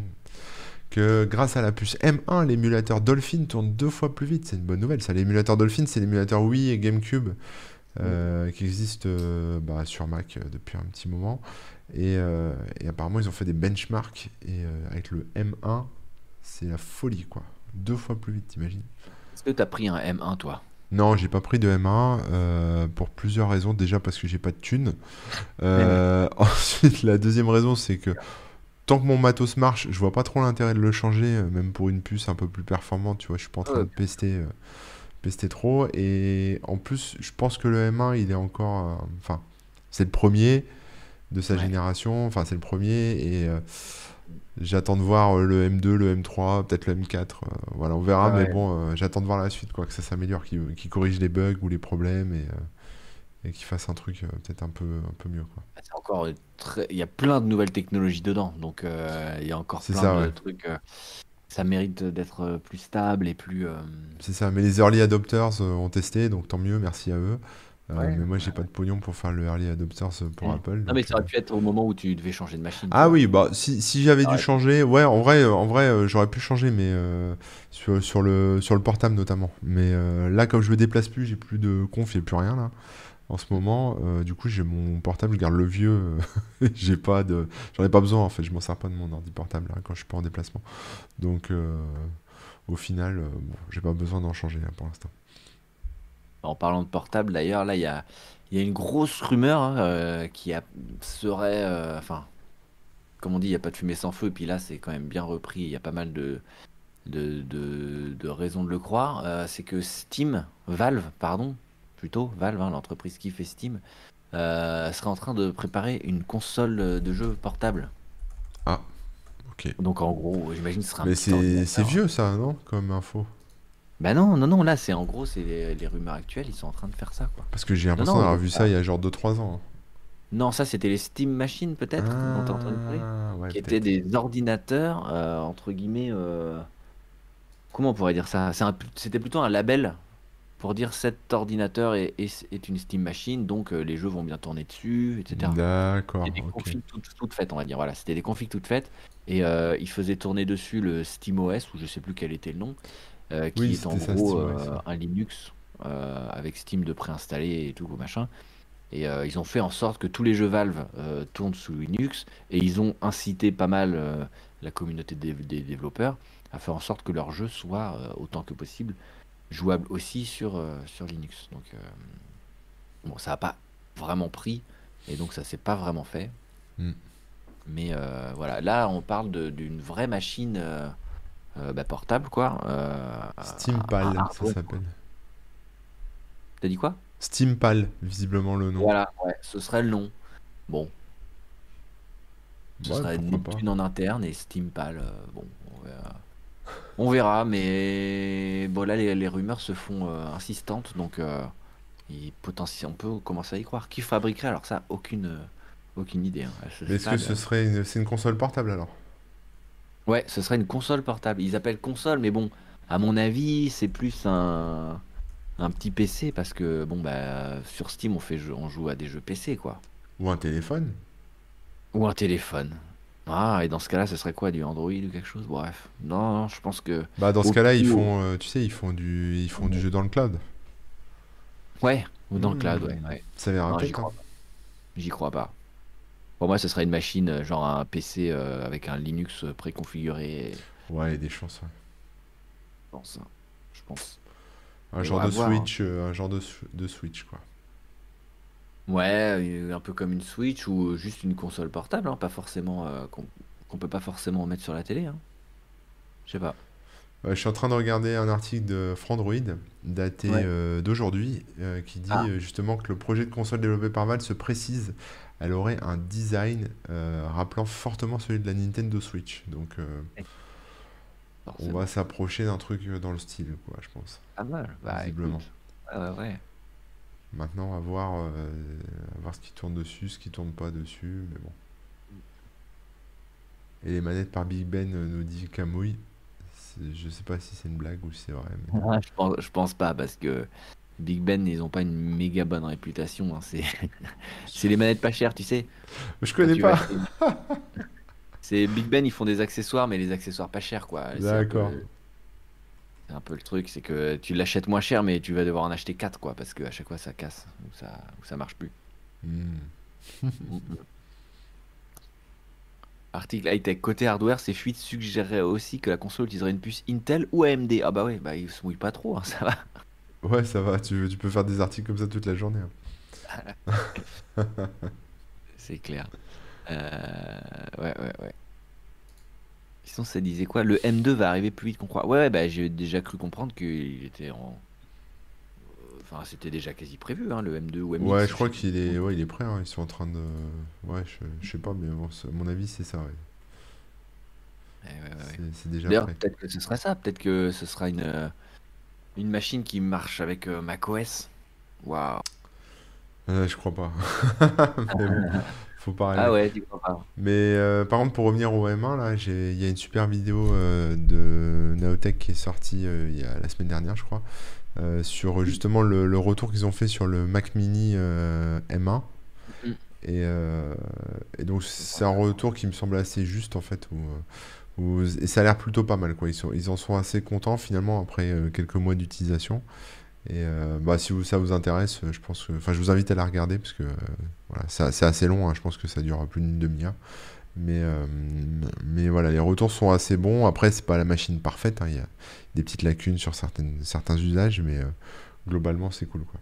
que grâce à la puce M1, l'émulateur Dolphin tourne deux fois plus vite. C'est une bonne nouvelle. Ça, l'émulateur Dolphin, c'est l'émulateur Wii et GameCube euh, qui existe bah, sur Mac depuis un petit moment. Et, et apparemment, ils ont fait des benchmarks. Et avec le M1, c'est la folie, quoi. Deux fois plus vite, t'imagines? Est-ce que t'as pris un M1, toi? Non, j'ai pas pris de M1 euh, pour plusieurs raisons. Déjà parce que j'ai pas de thunes. Euh, [LAUGHS] ensuite, la deuxième raison, c'est que tant que mon matos marche, je vois pas trop l'intérêt de le changer, euh, même pour une puce un peu plus performante. Tu vois, je suis pas en train de pester, euh, pester trop. Et en plus, je pense que le M1, il est encore. Enfin, c'est le premier de sa Ouais. génération. Enfin, c'est le premier. Et j'attends de voir euh, le M2, le M3, peut-être le M4. euh, voilà, on verra. Ouais. Mais bon, euh, j'attends de voir la suite, quoi, que ça s'améliore, qu'il qu'il corrige les bugs ou les problèmes et, euh, et qu'il fasse un truc euh, peut-être un peu, un peu mieux, quoi. C'est encore très... Il y a plein de nouvelles technologies dedans, donc euh, il y a encore plein ça, de ouais. trucs. euh, ça mérite d'être plus stable et plus. euh, C'est ça, mais les early adopters euh, ont testé, donc tant mieux, merci à eux. Euh, Ouais, mais moi, j'ai ouais, pas de pognon pour faire le early adopters euh, pour Mm. Apple. Non, mais donc, ça aurait euh, pu être au moment où tu devais changer de machine. Ah oui, bah si, si j'avais dû pu. changer, ouais, en vrai, euh, en vrai, j'aurais pu changer, mais euh, sur, sur le sur le portable notamment. Mais euh, là, comme je me déplace plus, j'ai plus de conf, j'ai plus rien là. En ce moment, du coup, j'ai mon portable, je garde le vieux. [LAUGHS] j'ai pas de, j'en ai pas besoin en fait. Je m'en sers pas de mon ordi portable là, quand je suis pas en déplacement. Donc, au final, bon, j'ai pas besoin d'en changer là, pour l'instant. En parlant de portable, d'ailleurs, là, il y a, il y a une grosse rumeur hein, euh, qui a- serait. euh, enfin, comme on dit, il n'y a pas de fumée sans feu, et puis là, c'est quand même bien repris. Il y a pas mal de, de, de- de raisons de le croire. Euh, c'est que Steam, Valve, pardon, plutôt, Valve, hein, l'entreprise qui fait Steam, euh, serait en train de préparer une console de jeu portable. Ah, ok. Donc, en gros, j'imagine que ce sera un Mais c'est vieux ça, non? Comme info? Bah non, non, non, là, c'est en gros, c'est les, les rumeurs actuelles, ils sont en train de faire ça, quoi. Parce que j'ai l'impression non, d'avoir vu ça il y a genre 2-3 ans. Non, ça c'était les Steam Machines peut-être dont t'as entendu parler Ah, ouais, Qui étaient peut-être. des ordinateurs, euh, entre guillemets. euh, Comment on pourrait dire ça? C'est un- C'était plutôt un label pour dire cet ordinateur est, est- est une Steam Machine, donc euh, les jeux vont bien tourner dessus, etc. D'accord, C'était des ok. configs toutes, toutes faites, on va dire. Voilà, c'était des configs toutes faites. Et euh, ils faisaient tourner dessus le SteamOS, ou je sais plus quel était le nom, euh, qui Oui, est en ça, gros euh, ouais. un Linux euh, avec Steam de préinstallé et tout, machin. Et ils ont fait en sorte que tous les jeux Valve tournent sous Linux. Et ils ont incité pas mal la communauté des, des développeurs à faire en sorte que leurs jeux soient autant que possible jouables aussi sur, sur Linux. Donc, bon, ça n'a pas vraiment pris. Et donc, ça s'est pas vraiment fait. Hmm. Mais euh, voilà, là, on parle d'une vraie machine euh, bah, portable, quoi. Euh, Steampal, ah, ça s'appelle. T'as dit quoi? Steampal, visiblement le nom. Voilà, ouais, ce serait le nom. Bon, ce Ouais, serait. Neptune en interne et Steampal. euh, bon, on verra. On verra, mais bon, là, les, les rumeurs se font euh, insistantes, donc euh, il on peut commencer à y croire. Qui fabriquerait? Alors ça? Aucune, euh, aucune idée. hein, est-ce que ce serait une... c'est une console portable alors? Ouais, ce serait une console portable. Ils appellent console, mais bon, à mon avis, c'est plus un, un petit PC parce que bon bah sur Steam on fait on joue à des jeux PC quoi. Ou un téléphone? Ou un téléphone. Ah, et dans ce cas-là, ce serait quoi, du Android ou quelque chose? Bref. Non, non, je pense que. Bah dans ce cas-là, ils font, euh, tu sais, ils font du, ils font du jeu dans le cloud. Ouais, ou dans le Hmm. cloud, ouais. ouais. Ça verra j'y crois pas. Pour moi, ce serait une machine, euh, genre un PC euh, avec un Linux euh, préconfiguré, Ouais, il y a des chances. ouais. pense. hein. Je pense. Un genre de hein. Switch, euh, un genre de, Switch quoi. Ouais, un peu comme une Switch ou juste une console portable, hein, pas forcément euh, qu'on qu'on peut pas forcément mettre sur la télé. Hein. Je sais pas. Euh, je suis en train de regarder un article de Frandroid daté Ouais. euh, d'aujourd'hui qui dit Ah. justement que le projet de console développé par Valve se précise. Elle aurait un design euh, rappelant fortement celui de la Nintendo Switch. Donc euh, on va s'approcher d'un truc dans le style, quoi, je pense. Pas mal. Bah, Visiblement. Ouais. Maintenant, à voir, euh, à voir ce qui tourne dessus, ce qui tourne pas dessus, mais bon. Et les manettes par Big Ben nous dit Camouille. Je sais pas si c'est une blague ou si c'est vrai. mais- Ah, [LAUGHS] je pense, je pense pas parce que Big Ben, ils ont pas une méga bonne réputation. hein. C'est, [LAUGHS] c'est les manettes pas chères, tu sais. Je connais vas pas. [LAUGHS] C'est Big Ben, ils font des accessoires, mais les accessoires pas chers, quoi. C'est un peu- D'accord. C'est un peu le truc, c'est que tu l'achètes moins cher, mais tu vas devoir en acheter 4, quoi, parce que à chaque fois ça casse ou ça, ou ça marche plus. Hmm. [LAUGHS] Article high-tech. Côté hardware, ces fuites suggéreraient aussi que la console utiliserait une puce Intel ou AMD. Ah bah ouais, bah ils se mouillent pas trop, hein, ça va. Ouais, ça va, tu, tu peux faire des articles comme ça toute la journée. hein. [LAUGHS] C'est clair. Euh, ouais, ouais, ouais. Sinon, ça disait quoi? Le M2 va arriver plus vite qu'on croit. Ouais, ouais, bah j'ai déjà cru comprendre qu'il était en. Enfin, c'était déjà quasi prévu, hein, le M2 ou MX. Ouais, je crois qu'il est, ouais, il est prêt. hein, Ils sont en train de. Ouais, je, je sais pas, mais bon, c'est- à mon avis, c'est ça. ouais. Ouais, ouais, ouais, ouais. C'est c'est déjà D'ailleurs, prêt. peut-être que ce serait ça. Peut-être que ce sera une, euh, une machine qui marche avec euh, macOS? Waouh. Euh, je crois pas. [LAUGHS] Mais bon, faut pas Ah rêver. ouais, tu crois pas. Mais euh, par contre, pour revenir au M1, là, il y a une super vidéo euh, de Naotech qui est sortie il y a la semaine dernière, je crois, sur euh, justement le, le retour qu'ils ont fait sur le Mac Mini euh, M1. Mm. Et, et donc, c'est un retour qui me semble assez juste, en fait, où, et ça a l'air plutôt pas mal, quoi. Ils en sont assez contents, finalement, après euh, quelques mois d'utilisation. Et euh, bah, si ça vous intéresse, euh, je pense que, enfin, je vous invite à la regarder parce que voilà, c'est assez long. hein, je pense que ça dure plus d'une demi-heure. Mais, mais voilà, les retours sont assez bons. Après, c'est pas la machine parfaite. hein, Il y a des petites lacunes sur certains usages, mais globalement, c'est cool, quoi.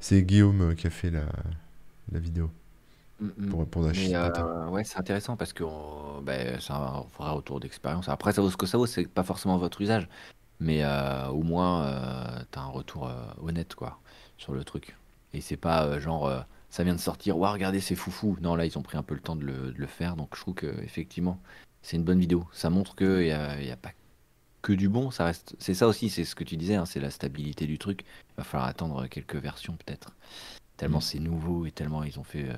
C'est Guillaume qui a fait la vidéo Mm, mm. pour répondre à Mais euh, ouais, c'est intéressant parce que on- ben, c'est un vrai retour d'expérience. Après, ça vaut ce que ça vaut, c'est pas forcément votre usage. Mais euh, au moins, euh, t'as un retour euh, honnête, quoi, sur le truc. Et c'est pas euh, genre, euh, ça vient de sortir, ouah, regardez, c'est foufou. Non, là, ils ont pris un peu le temps de le, de le faire. Donc, je trouve que effectivement, c'est une bonne vidéo. Ça montre qu'il n'y a, y a pas que du bon. Ça reste, c'est ça aussi, c'est ce que tu disais, hein, c'est la stabilité du truc. Il va falloir attendre quelques versions, peut-être. Tellement Mm. c'est nouveau et tellement ils ont fait. euh,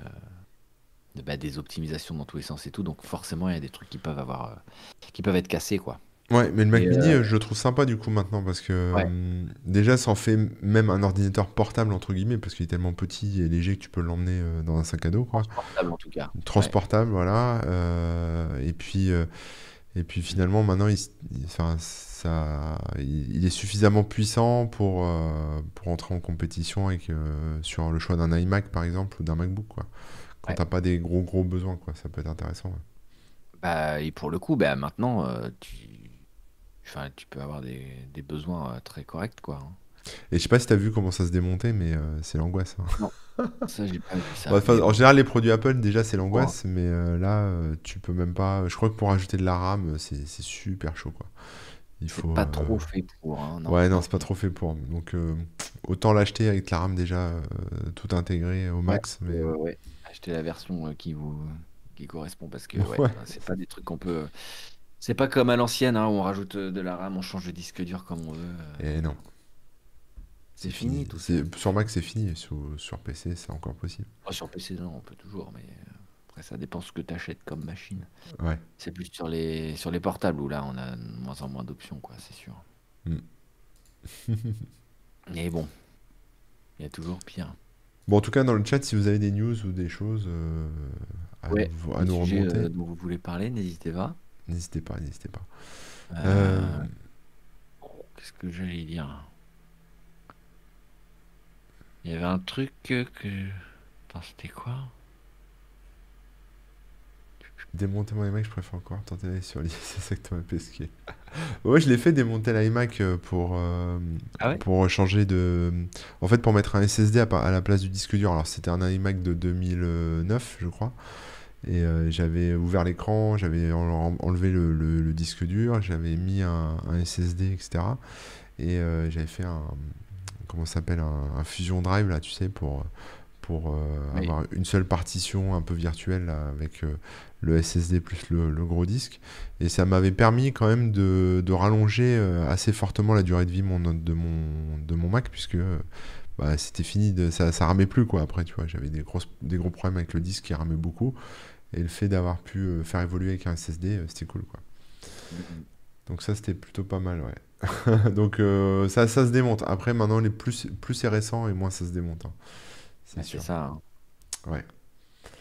bah, des optimisations dans tous les sens et tout. Donc forcément, il y a des trucs qui peuvent avoir, euh, qui peuvent être cassés, quoi. Ouais, mais le Mac Et Mini, euh, je le trouve sympa du coup maintenant parce que ouais, euh, déjà ça en fait même un ordinateur portable entre guillemets parce qu'il est tellement petit et léger que tu peux l'emmener dans un sac à dos quoi. transportable en tout cas. Ouais, Transportable, voilà. et puis et puis finalement maintenant il, s- il- enfin, ça, il, il est suffisamment puissant pour euh, pour entrer en compétition avec euh, sur le choix d'un iMac par exemple ou d'un MacBook quoi. Quand ouais. t'as pas des gros gros besoins quoi, ça peut être intéressant. ouais. Bah, et pour le coup, bah, maintenant, euh, tu, enfin, tu peux avoir des, des besoins euh, très corrects, quoi. hein. Et je sais pas si t'as vu comment ça se démontait, mais euh, c'est l'angoisse. hein. Non, ça, j'ai pas vu ça. Bah, enfin, Mais en général, les produits Apple, déjà, c'est l'angoisse, mais là, tu peux même pas. Je crois que pour ajouter de la RAM, c'est super chaud, quoi. Il faut. pas trop fait pour, hein, non. Ouais, non, c'est pas trop fait pour. Donc, autant l'acheter avec la RAM déjà tout intégré au max, mais. ouais, ouais, ouais. Achetez la version euh, qui vous qui correspond parce que ouais, Ouais, c'est pas des trucs qu'on peut. C'est pas comme à l'ancienne, hein, où on rajoute euh, de la RAM, on change de disque dur comme on veut. euh, et non, C'est fini tout ça. Sur Mac, c'est fini. Sur, sur PC, c'est encore possible. Oh, sur PC, non, on peut toujours, mais après ça dépend ce que tu achètes comme machine. Ouais. C'est plus sur les sur les portables où là on a de moins en moins d'options, quoi, c'est sûr. Mm. [LAUGHS] Mais bon, il y a toujours pire. Bon, en tout cas, dans le chat, si vous avez des news ou des choses euh, à Ouais, nous, à remonter, euh, dont vous voulez parler, n'hésitez pas. n'hésitez pas, n'hésitez pas. Euh, Euh, Qu'est-ce que j'allais dire? Il y avait un truc que... que- Attends, c'était quoi? Démonter mon iMac, je préfère encore tenter d'aller sur l'ISS [LAUGHS] avec Thomas Pesquet. Ouais, je l'ai fait démonter l'iMac euh, pour, euh, Ah ouais? pour changer de. En fait, pour mettre un SSD à, la place du disque dur. Alors, c'était un iMac de 2009, je crois. Et euh, j'avais ouvert l'écran, j'avais en- en- enlevé le, le- le disque dur, j'avais mis un, un SSD, etc. Et euh, j'avais fait un. Comment ça s'appelle? Un, un Fusion Drive, là, tu sais, pour, pour euh, Oui. avoir une seule partition un peu virtuelle là, avec euh, le SSD plus le, le gros disque. Et ça m'avait permis quand même de, de rallonger euh, assez fortement la durée de vie mon, de, mon, de mon Mac, puisque bah, c'était fini, de, ça, ça ramait plus quoi. Après, tu vois, j'avais des, grosses, des gros problèmes avec le disque qui ramait beaucoup. Et le fait d'avoir pu faire évoluer avec un SSD, c'était cool quoi. Mm. Donc ça, c'était plutôt pas mal, ouais. [LAUGHS] Donc euh, ça, ça se démonte. Après, maintenant, les plus, plus c'est récent et moins ça se démonte. hein. C'est Ah, sûr. ça, hein. Ouais,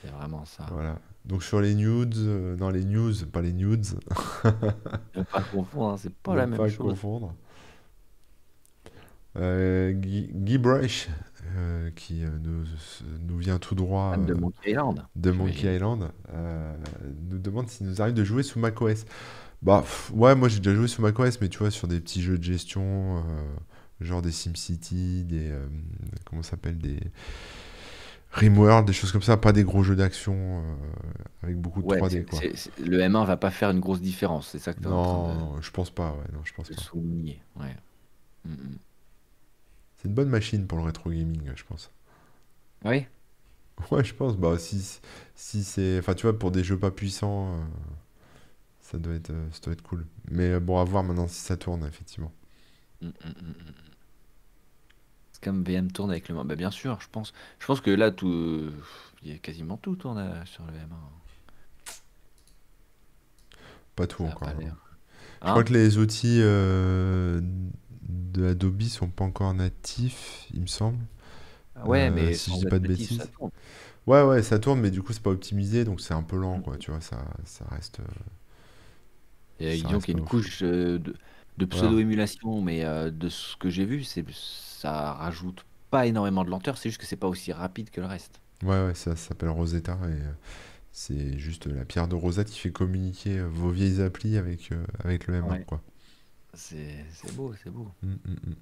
C'est vraiment ça. voilà. Donc sur les nudes, euh, dans les news, pas les nudes, [LAUGHS] Ne pas confondre, hein, c'est pas ne la même pas chose. confondre. Euh, Guy, Guy Brush, euh, qui euh, nous, nous vient tout droit Fan de Monkey Island, de Monkey. Island, nous demande s'il nous arrive de jouer sous macOS. Bah pff, ouais, moi j'ai déjà joué sous macOS, mais tu vois, sur des petits jeux de gestion, genre des SimCity, des... euh, comment ça s'appelle Des... Rimworld, des choses comme ça, pas des gros jeux d'action euh, avec beaucoup de Ouais, 3D, c'est- quoi. le M1 va pas faire une grosse différence, c'est ça que tu train de, Non, je pense pas, ouais, non, je pense de pas. souligner. Ouais. Mm, mm. C'est une bonne machine pour le rétro gaming, je pense. Oui, [LAUGHS] Ouais, je pense. Bah, si, si c'est. Enfin, tu vois, pour des jeux pas puissants, euh, ça doit être, ça doit être cool. Mais bon, à voir maintenant si ça tourne, effectivement. Mm, mm, mm, mm. C'est comme VM tourne avec le M1. Bah, bien sûr, je pense. Je pense que là, tout, il y a quasiment tout tourne euh, sur le M1. Pas tout Ça a encore. pas hein. l'air. Je crois Hein? que les outils euh, de Adobe sont pas encore natifs, il me semble. Ouais, Euh, mais si je sans dis pas de natif, ça bêtises. tourne. Ouais, ouais, ça tourne, mais du coup, c'est pas optimisé, donc c'est un peu lent, Mm. quoi. Tu vois, ça, ça reste, euh, Et ça disons reste qu'il y pas a une ouf. couche euh, de, de pseudo-émulation, mais euh, de ce que j'ai vu, c'est ça rajoute pas énormément de lenteur, c'est juste que c'est pas aussi rapide que le reste. Ouais, ouais, ça, ça s'appelle Rosetta et euh, c'est juste la pierre de Rosette qui fait communiquer euh, vos vieilles applis avec, avec le M1, Ouais. quoi. C'est c'est beau, c'est beau. Mm, mm, mm.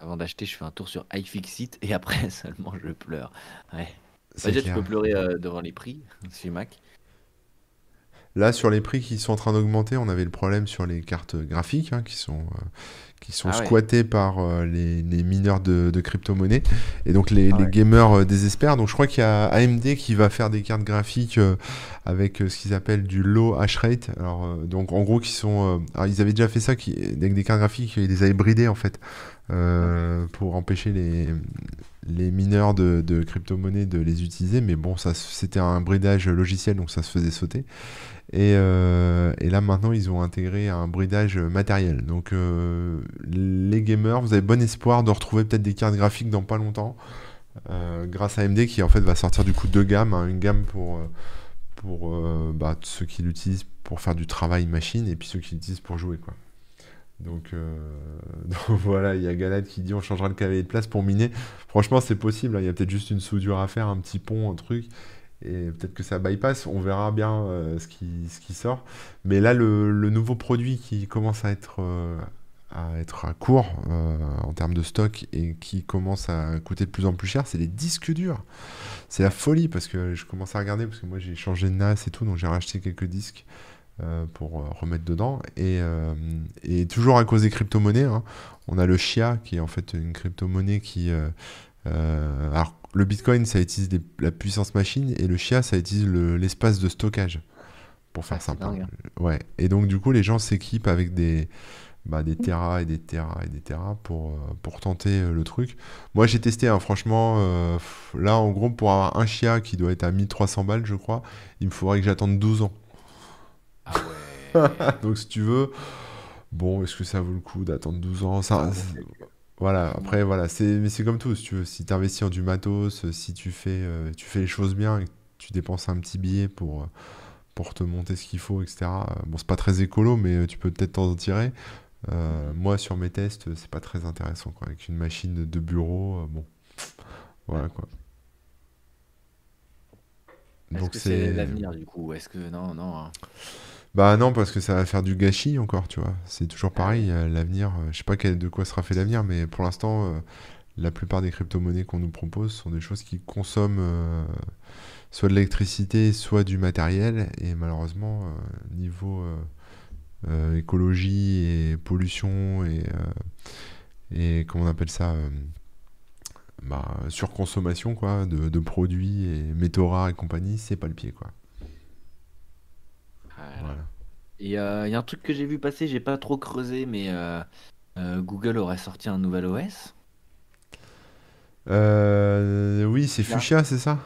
Avant d'acheter, je fais un tour sur iFixit et [LAUGHS] après seulement je pleure. Ouais. Bah, déjà, tu peux pleurer devant les prix [LAUGHS] chez Mac. Là, sur les prix qui sont en train d'augmenter, on avait le problème sur les cartes graphiques hein, qui sont, euh, qui sont Ah ouais. squattés par euh, les, les mineurs de, de crypto-monnaies. Et donc les, Ah les ouais. gamers euh, désespèrent. Donc je crois qu'il y a AMD qui va faire des cartes graphiques avec ce qu'ils appellent du low hash rate. Alors, donc en gros, qui sont. alors, ils avaient déjà fait ça qui, avec des cartes graphiques, ils les avaient bridées en fait pour empêcher les, les mineurs de, de crypto-monnaies de les utiliser. Mais bon, ça, c'était un bridage logiciel, donc ça se faisait sauter. Et, euh, et là maintenant ils ont intégré un bridage matériel. Donc euh, les gamers, vous avez bon espoir de retrouver peut-être des cartes graphiques dans pas longtemps. euh, grâce à AMD qui en fait va sortir du coup deux gammes. hein. une gamme pour, pour bah, ceux qui l'utilisent pour faire du travail machine et puis ceux qui l'utilisent pour jouer. Quoi. Donc, [LAUGHS] donc voilà, il y a Galad qui dit on changera le cavalier de place pour miner. Franchement c'est possible, hein. il y a peut-être juste une soudure à faire, un petit pont, un truc. Et peut-être que ça bypass, on verra bien euh, ce, qui, ce qui sort. Mais là, le, nouveau produit qui commence à être, euh, à être court euh, en termes de stock et qui commence à coûter de plus en plus cher, c'est les disques durs. C'est la folie parce que je commence à regarder, parce que moi j'ai changé de NAS et tout, donc j'ai racheté quelques disques pour remettre dedans. Et, toujours à cause des crypto-monnaies, hein, on a le Chia qui est en fait une crypto-monnaie qui... le Bitcoin, ça utilise des- la puissance machine et le Chia, ça utilise le- l'espace de stockage, pour faire Ah, dingue, hein. Ouais. Et donc, du coup, les gens s'équipent avec des, bah, des terras et des terras et des terras pour, euh, pour tenter euh, le truc. Moi, j'ai testé, hein, franchement, euh, là, en gros, pour avoir un Chia qui doit être à 1300 balles, je crois, il me faudrait que j'attende 12 ans. Ah ouais. [LAUGHS] Donc, si tu veux, bon, est-ce que ça vaut le coup d'attendre 12 ans? Ça, voilà, après, voilà, c'est, mais c'est comme tout, si tu veux, si tu investis en du matos, euh, si tu fais, euh, tu fais les choses bien et que tu dépenses un petit billet pour, euh, pour te monter ce qu'il faut, etc. Bon, c'est pas très écolo, mais tu peux peut-être t'en tirer. Euh, moi, sur mes tests, c'est pas très intéressant, quoi. Avec une machine de bureau, euh, bon, voilà, quoi. Est-ce Donc que c'est l'avenir du coup? Est-ce que non, non. hein. Bah non, parce que ça va faire du gâchis encore, tu vois. C'est toujours Ah pareil, euh, l'avenir, euh, je sais pas de quoi sera fait l'avenir, mais pour l'instant, euh, la plupart des crypto-monnaies qu'on nous propose sont des choses qui consomment soit de l'électricité, soit du matériel, et malheureusement, niveau écologie et pollution et, et comment on appelle ça bah, surconsommation quoi, de, de produits et métaux rares et compagnie, c'est pas le pied, quoi. Voilà. Et euh, il y a un truc que j'ai vu passer, j'ai pas trop creusé, mais euh, euh, Google aurait sorti un nouvel OS. Oui, c'est. Fuchsia, c'est ça?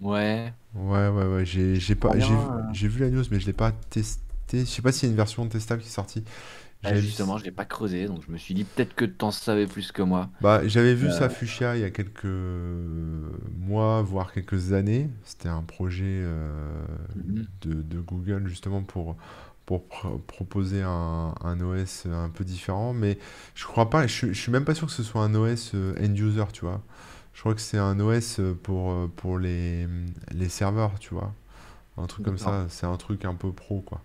Ouais. Ouais, ouais, ouais. J'ai, pas, j'ai vu la news, mais je l'ai pas testé. Je sais pas s'il y a une version testable qui est sortie. Ah, justement, je l'ai pas creusé, donc je me suis dit peut-être que t'en savais plus que moi. Bah, j'avais vu Euh. ça Fuchsia il y a quelques mois, voire quelques années. C'était un projet euh, Mhm. de, de Google justement pour, pour pr- proposer un, un OS un peu différent. Mais je crois pas, je, je suis même pas sûr que ce soit un OS euh, end user, tu vois. Je crois que c'est un OS pour, euh, pour les, les serveurs, tu vois. Un truc comme ça, c'est un truc un peu pro, quoi.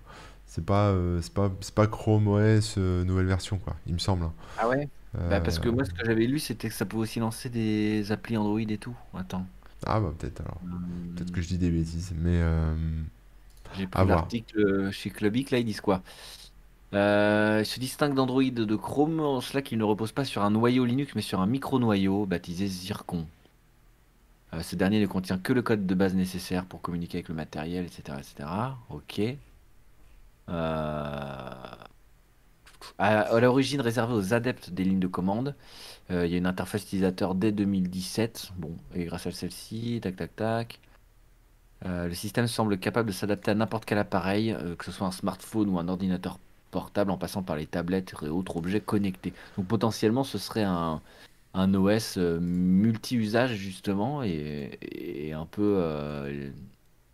C'est pas, euh, c'est pas, c'est pas Chrome OS euh, nouvelle version, quoi, il me semble. hein. Ah ouais? Bah, parce que Euh, moi, ce que j'avais lu, c'était que ça pouvait aussi lancer des applis Android et tout. Attends. Ah bah peut-être alors. Peut-être que je dis des bêtises, mais euh, J'ai à pris voir. l'article chez Clubic, là, ils disent quoi? Euh, il se distingue d'Android de Chrome en cela qu'il ne repose pas sur un noyau Linux, mais sur un micro-noyau baptisé Zircon. Euh, ce dernier ne contient que le code de base nécessaire pour communiquer avec le matériel, etc., etc. Ok. Euh, À, l'origine réservé aux adeptes des lignes de commande, euh, il y a une interface utilisateur dès 2017. Bon, et grâce à celle-ci, tac, tac, tac. Euh, le système semble capable de s'adapter à n'importe quel appareil, que ce soit un smartphone ou un ordinateur portable, en passant par les tablettes et autres objets connectés. Donc potentiellement, ce serait un, un OS multi-usage justement et, un peu,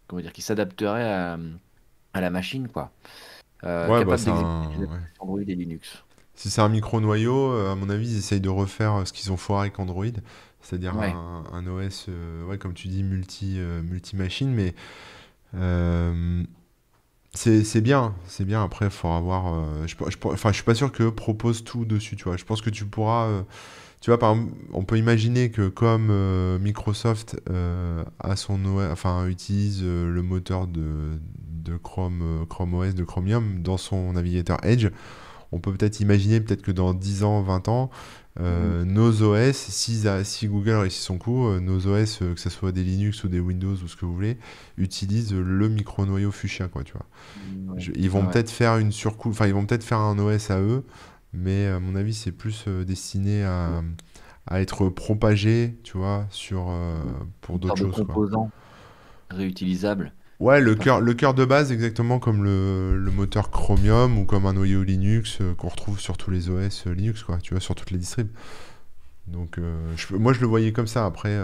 comment dire, qui s'adapterait à la machine, quoi. Euh, Ouais, bah capable un... ouais. Android et Linux. Si c'est un micro-noyau, euh, à mon avis, ils essayent de refaire euh, ce qu'ils ont foiré avec Android, c'est-à-dire Ouais. un, un OS, euh, ouais, comme tu dis, multi, euh, multi-machine, mais euh, c'est bien, c'est bien. Après, il faudra voir. je, je, enfin, je suis pas sûr que propose tout dessus, tu vois. Je pense que tu pourras. tu vois, par exemple, on peut imaginer que comme Microsoft a son OS, enfin, utilise le moteur de, de Chrome, euh, Chrome OS, de Chromium dans son navigateur Edge, on peut peut-être imaginer peut-être que dans 10 ans, 20 ans, euh, nos OS, si, si Google réussit son coup, euh, nos OS, euh, que ce soit des Linux ou des Windows ou ce que vous voulez, utilisent le micro-noyau Fuchsia, quoi, tu vois. ils vont peut-être faire une surcouche, enfin, ils vont peut-être faire un OS à eux, mais à mon avis, c'est plus destiné à, à, être propagé, tu vois, sur, pour d'autres choses. composants réutilisables. Ouais, le cœur, le cœur de base, exactement comme le, le moteur Chromium ou comme un noyau Linux euh, qu'on retrouve sur tous les OS euh, Linux, quoi, tu vois, sur toutes les distribs. Donc, euh, moi, je le voyais comme ça. Après,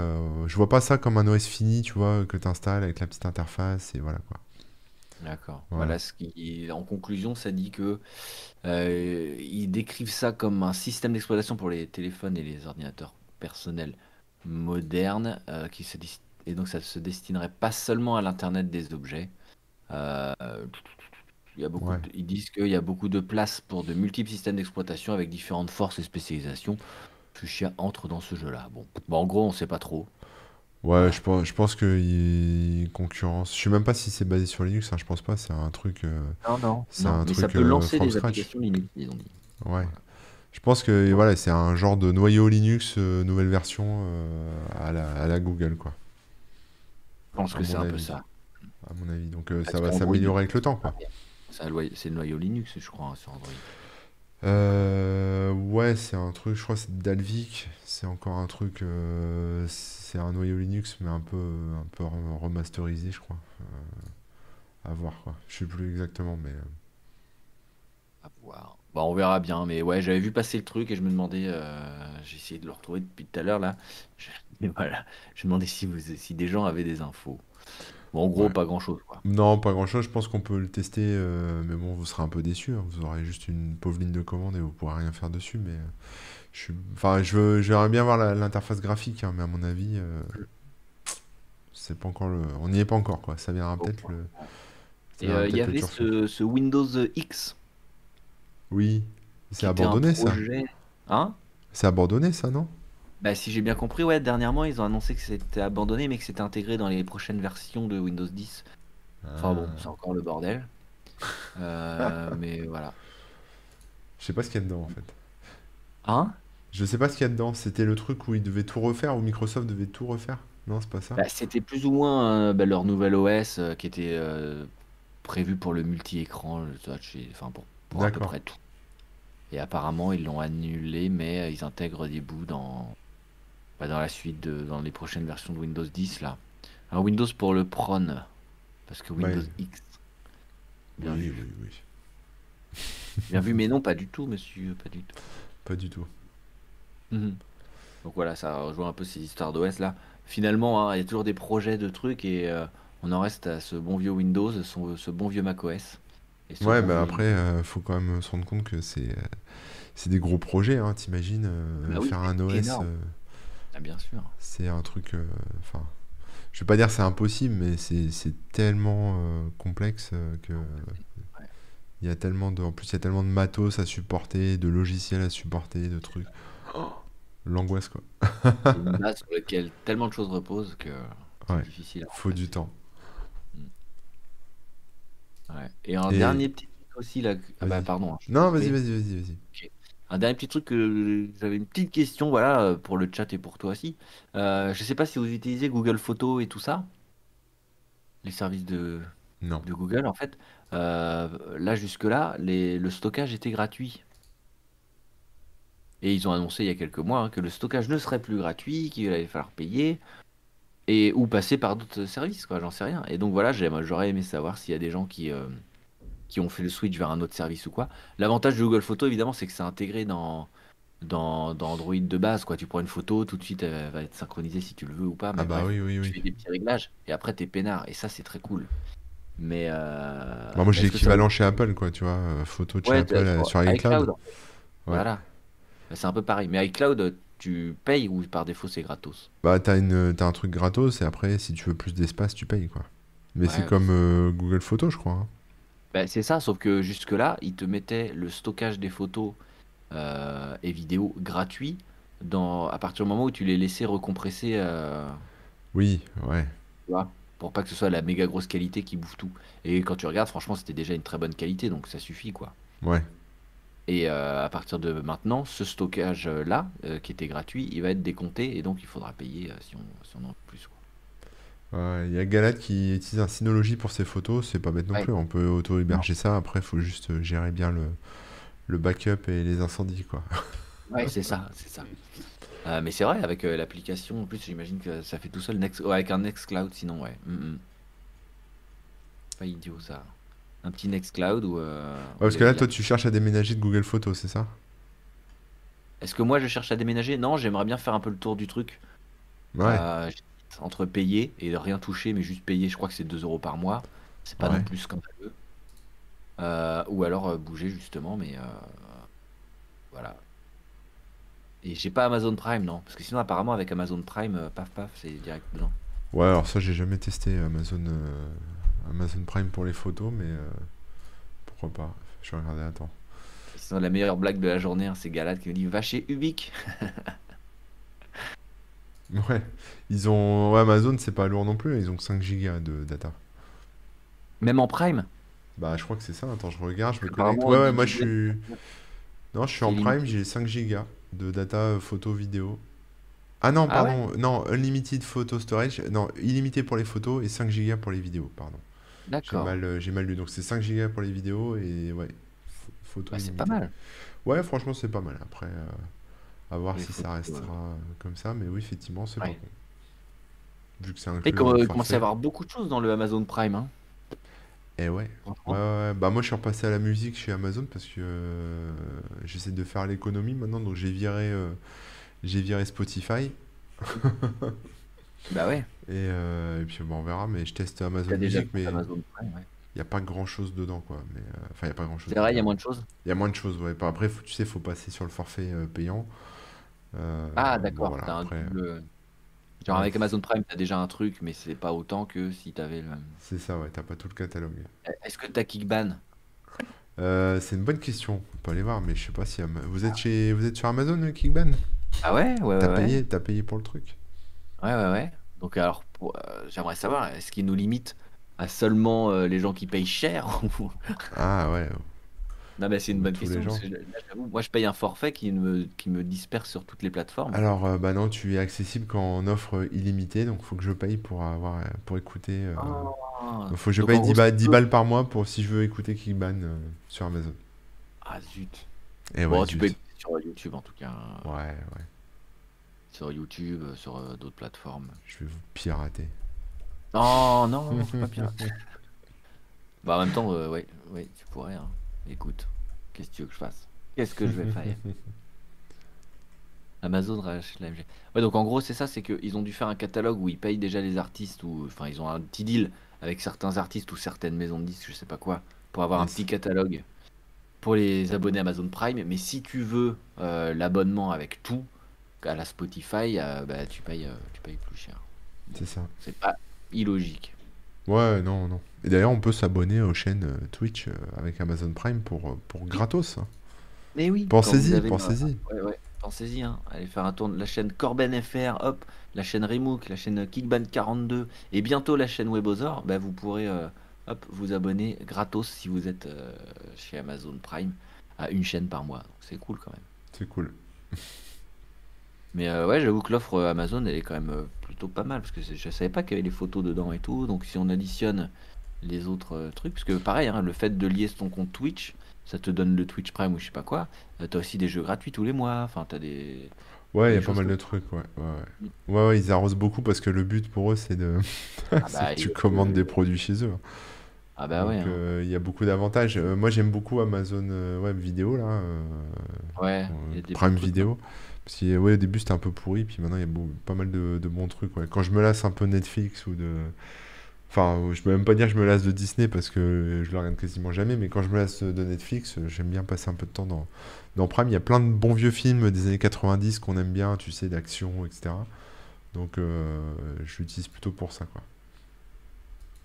je vois pas ça comme un OS fini, tu vois, que tu installes avec la petite interface et voilà, quoi. D'accord. Voilà. ce qui, en conclusion, ça dit que ils décrivent ça comme un système d'exploitation pour les téléphones et les ordinateurs personnels modernes qui se et donc ça se destinerait pas seulement à l'Internet des objets. Euh, il y a beaucoup ils disent qu'il y a beaucoup de place pour de multiples systèmes d'exploitation avec différentes forces et spécialisations. Fuchsia entre dans ce jeu-là. Bon. en gros, on sait pas trop. Ouais, je pense, je pense qu'il y a concurrence. Je sais même pas si c'est basé sur Linux, hein, je pense pas. C'est un truc. Euh, non, non. C'est un truc, ça peut euh, lancer des applications Linux, ils ont dit. Ouais. Je pense que voilà, c'est un genre de noyau Linux, nouvelle version à, la, à la Google, quoi. Je pense que c'est un peu ça. À mon avis. Donc euh, ça va s'améliorer avec le temps. Quoi. C'est le noyau Linux, je crois, hein, sur Android. Euh, ouais, c'est un truc, je crois, c'est Dalvik. C'est encore un truc. Euh, c'est un noyau Linux, mais un peu, un peu remasterisé, je crois. à voir, quoi. Je sais plus exactement, mais. À voir. Bon, on verra bien, mais ouais, j'avais vu passer le truc et je me demandais. J'ai essayé de le retrouver depuis tout à l'heure, là. Mais voilà, je me demandais si, vous, si des gens avaient des infos. Bon, en gros, pas grand-chose. Non, pas grand-chose. Je pense qu'on peut le tester, euh, mais bon, vous serez un peu déçu. Hein. Vous aurez juste une pauvre ligne de commande et vous pourrez rien faire dessus. Mais euh, je suis... enfin, je veux, j'aimerais bien voir l'interface graphique, hein, mais à mon avis, euh, c'est pas encore le, on n'y est pas encore, quoi. Ça viendra peut-être le. Et il y avait ce, Windows X. Oui, c'est abandonné ça. Hein? C'est abandonné ça, non? Bah, si j'ai bien compris, ouais, dernièrement, ils ont annoncé que c'était abandonné, mais que c'était intégré dans les prochaines versions de Windows 10. Enfin bon, ah. c'est encore le bordel. [LAUGHS] Euh, mais voilà. Je sais pas ce qu'il y a dedans en fait. Hein? Je sais pas ce qu'il y a dedans. C'était le truc où ils devaient tout refaire, où Microsoft devait tout refaire? Non, c'est pas ça bah, C'était plus ou moins euh, bah, leur nouvel OS euh, qui était prévu pour le multi-écran, enfin pour, pour à peu près tout. Et apparemment, ils l'ont annulé, mais ils intègrent des bouts dans, dans la suite, de, dans les prochaines versions de Windows 10, là. Un Windows pour le Prone, parce que Windows X. Bien vu. Oui, oui. [LAUGHS] Bien vu, mais non, pas du tout, monsieur, pas du tout. Pas du tout. Mhm. Donc voilà, ça rejoint un peu ces histoires d'OS là. Finalement, hein, il y a toujours des projets de trucs et euh, on en reste à ce bon vieux Windows, ce bon vieux macOS. Et ouais, bah après, euh, faut quand même se rendre compte que c'est euh, c'est des gros projets, hein, t'imagines, bah faire un OS. Ah, bien sûr. C'est un truc. Euh, enfin, je vais pas dire c'est impossible, mais c'est tellement euh, complexe euh, que. Il y a tellement de, en plus, il y a tellement de matos à supporter, de logiciels à supporter, de trucs. L'angoisse, quoi. une base sur laquelle tellement de choses reposent que c'est difficile. Il faut du temps. Ouais. Et un dernier petit truc aussi, là. Ah bah, pardon. Hein, non, vas-y, vas-y, vas-y, vas-y. Un dernier petit truc que j'avais une petite question, voilà, pour le chat et pour toi aussi. Euh, je sais pas si vous utilisez Google Photos et tout ça, les services de, Non. de Google en fait. Euh, là jusque-là, les- le stockage était gratuit. Et ils ont annoncé il y a quelques mois hein, que le stockage ne serait plus gratuit, qu'il allait falloir payer et ou passer par d'autres services, quoi. J'en sais rien. Et donc voilà, j'aurais aimé savoir s'il y a des gens qui euh, qui ont fait le switch vers un autre service ou quoi. L'avantage de Google Photos, évidemment, c'est que c'est intégré dans, dans, Android de base. Quoi. Tu prends une photo, tout de suite, elle va être synchronisée si tu le veux ou pas. Mais ah bah oui, oui, oui. Tu fais des petits réglages et après, t'es peinard. Et ça, c'est très cool. Mais. Euh... Bah, moi, j'ai l'équivalent chez Apple, quoi, tu vois. Euh, photo chez Apple euh, sur iCloud. Voilà. Bah, c'est un peu pareil. Mais iCloud, tu payes ou par défaut, c'est gratos? Bah, t'as, un truc gratos et après, si tu veux plus d'espace, tu payes, quoi. Mais c'est comme euh, Google Photos, je crois. Hein. Ben, c'est ça, sauf que jusque-là, ils te mettaient le stockage des photos euh, et vidéos gratuits dans, à partir du moment où tu les laissais recompresser. Euh, oui, ouais. Tu vois, pour pas que ce soit la méga grosse qualité qui bouffe tout. Et quand tu regardes, franchement, c'était déjà une très bonne qualité, donc ça suffit, quoi. Ouais. Et euh, à partir de maintenant, ce stockage-là, qui était gratuit, il va être décompté et donc il faudra payer si, on, si on en veut plus. quoi. Ouais, Il y a Galad qui utilise un Synology pour ses photos, c'est pas bête non Ouais. plus, on peut auto-héberger ça, après il faut juste gérer bien le, le backup et les incendies, quoi. Ouais, c'est ça, c'est ça. Euh, mais c'est vrai, avec euh, l'application, en plus, j'imagine que ça fait tout seul, Next... ouais, avec un Nextcloud, sinon, ouais. Mm, mm. Pas idiot, ça. Un petit Nextcloud ou... euh, Ouais, parce que là, toi, tu cherches à déménager de Google Photos, c'est ça? Est-ce que moi, je cherche à déménager? Non, j'aimerais bien faire un peu le tour du truc. Ouais, Entre payer et de rien toucher, mais juste payer, je crois que c'est 2 euros par mois. C'est pas Ouais. non plus scandaleux. Euh, ou alors euh, bouger, justement, mais... euh, voilà. Et j'ai pas Amazon Prime, non. Parce que sinon, apparemment, avec Amazon Prime, euh, paf paf, c'est direct dedans. ouais, alors ça, j'ai jamais testé Amazon, Amazon Prime pour les photos, mais pourquoi pas? Je vais regarder, attends. Sinon, la meilleure blague de la journée, hein, c'est Galad qui me dit Va chez Ubik. [LAUGHS] Ouais, ils ont... Ouais, Amazon, c'est pas lourd non plus, ils ont que 5 gigas de data. Même en Prime? Bah, je crois que c'est ça. Attends, je regarde, je me connecte. Ouais, ouais, moi je suis. Non, je suis en. Prime, j'ai 5 gigas de data euh, photo vidéo. Ah non, Ah ouais pardon, non, unlimited photo storage. Non, illimité pour les photos et 5 gigas pour les vidéos, pardon. J'ai D'accord. mal, euh, j'ai mal lu. Donc c'est 5 gigas pour les vidéos et ouais, ph- photo Bah, c'est pas mal. Ouais, franchement, c'est pas mal. Après, euh, à voir si ça restera euh, comme ça, mais oui, effectivement, c'est pas Ouais. con. Vu que c'est Et inclus comme, il commence à avoir beaucoup de choses dans le Amazon Prime. Hein. Eh ouais. Ouais. Bah moi je suis repassé à la musique chez Amazon parce que euh, j'essaie de faire l'économie maintenant, donc j'ai viré, euh, j'ai viré Spotify Bah ouais. et, euh, et puis bon, on verra, mais je teste Amazon Music, mais il n'y a pas grand chose dedans quoi. Mais euh, enfin il y a pas grand chose C'est vrai, il y a moins de choses. Il y a moins de choses, ouais. Pas- Après faut- tu sais, faut passer sur le forfait euh, payant. Euh, Ah, bon d'accord. voilà, T'as un après euh, double. Genre ouais, avec Amazon Prime, t'as déjà un truc, mais c'est pas autant que si t'avais le. c'est ça, ouais. T'as pas tout le catalogue. Est-ce que t'as Kickban? Euh, c'est une bonne question. On peut aller voir, mais je sais pas si vous êtes chez, vous êtes sur Amazon, euh, Kickban? Ah ouais, ouais, ouais, T'as ouais. payé, t'as payé pour le truc? Ouais, ouais, ouais. Donc alors, pour- euh, j'aimerais savoir, est-ce qu'ils nous limitent à seulement euh, les gens qui payent cher Ah ouais. Non, mais c'est une bonne question. parce que là, moi, je paye un forfait qui me, qui me disperse sur toutes les plateformes. Alors, euh, bah non, tu es accessible qu'en offre illimitée, donc faut que je paye pour avoir, pour écouter. euh, Ah. faut que je paye en 10 gros, balles, c'est 10 peu. balles par mois pour si je veux écouter Kickban euh, sur Amazon. Ah zut. Et Bon, ouais, tu peux écouter sur YouTube en tout cas. Ouais, ouais, Sur YouTube, sur d'autres plateformes. je vais vous pirater. Non, non, [LAUGHS] pas pirater. Bah, en même temps, ouais, ouais, tu pourrais. hein. Écoute, qu'est-ce que tu veux que je fasse? Qu'est-ce que je vais faire? [LAUGHS] Amazon rachète. Ouais, donc en gros, c'est ça, c'est qu'ils ont dû faire un catalogue où ils payent déjà les artistes, ou enfin, ils ont un petit deal avec certains artistes ou certaines maisons de disques, je sais pas quoi, pour avoir un petit catalogue pour les abonnés Amazon Prime. Mais si tu veux euh, l'abonnement avec tout, à la Spotify, euh, bah, tu payes, euh, tu payes plus cher. C'est ça. C'est pas illogique. Ouais, non, non. Et d'ailleurs, on peut s'abonner aux chaînes euh, Twitch euh, avec Amazon Prime pour, euh, pour gratos. hein. Mais oui, Pensez-y, pensez-y. ouais, ouais, pensez-y, hein. Allez faire un tour de la chaîne Corben FR, hop, la chaîne Remook, la chaîne Kickban 42 et bientôt la chaîne Webosaur, bah, vous pourrez euh, hop, vous abonner gratos si vous êtes euh, chez Amazon Prime à une chaîne par mois. Donc, C'est cool quand même. C'est cool. [LAUGHS] Mais euh, ouais, j'avoue que l'offre Amazon elle est quand même plutôt pas mal parce que je savais pas qu'il y avait les photos dedans et tout. Donc si on additionne les autres euh, trucs, parce que pareil, hein, le fait de lier ton compte Twitch, ça te donne le Twitch Prime ou je sais pas quoi. Euh, t'as aussi des jeux gratuits tous les mois. Enfin, t'as des, Ouais, il y a pas mal de trucs, ouais. Ouais, ouais. Mm. Ouais, ouais, ils arrosent beaucoup parce que le but pour eux, c'est de... [LAUGHS] Ah bah, tu commandes des produits chez eux. Ah bah Donc, ouais, hein. euh, il y a beaucoup d'avantages. Euh, moi, j'aime beaucoup Amazon Web Vidéo, là. Ouais, il y a des Prime Vidéo. Parce que, ouais, au début, c'était un peu pourri, puis maintenant, il y a beau- pas mal de, de bons trucs, ouais. Quand je me lasse un peu Netflix ou de... Enfin, je peux même pas dire que je me lasse de Disney parce que je le regarde quasiment jamais, mais quand je me lasse de Netflix, j'aime bien passer un peu de temps dans, dans Prime. Il y a plein de bons vieux films des années 90 qu'on aime bien, tu sais, d'action, etc. Donc, euh, je l'utilise plutôt pour ça, quoi.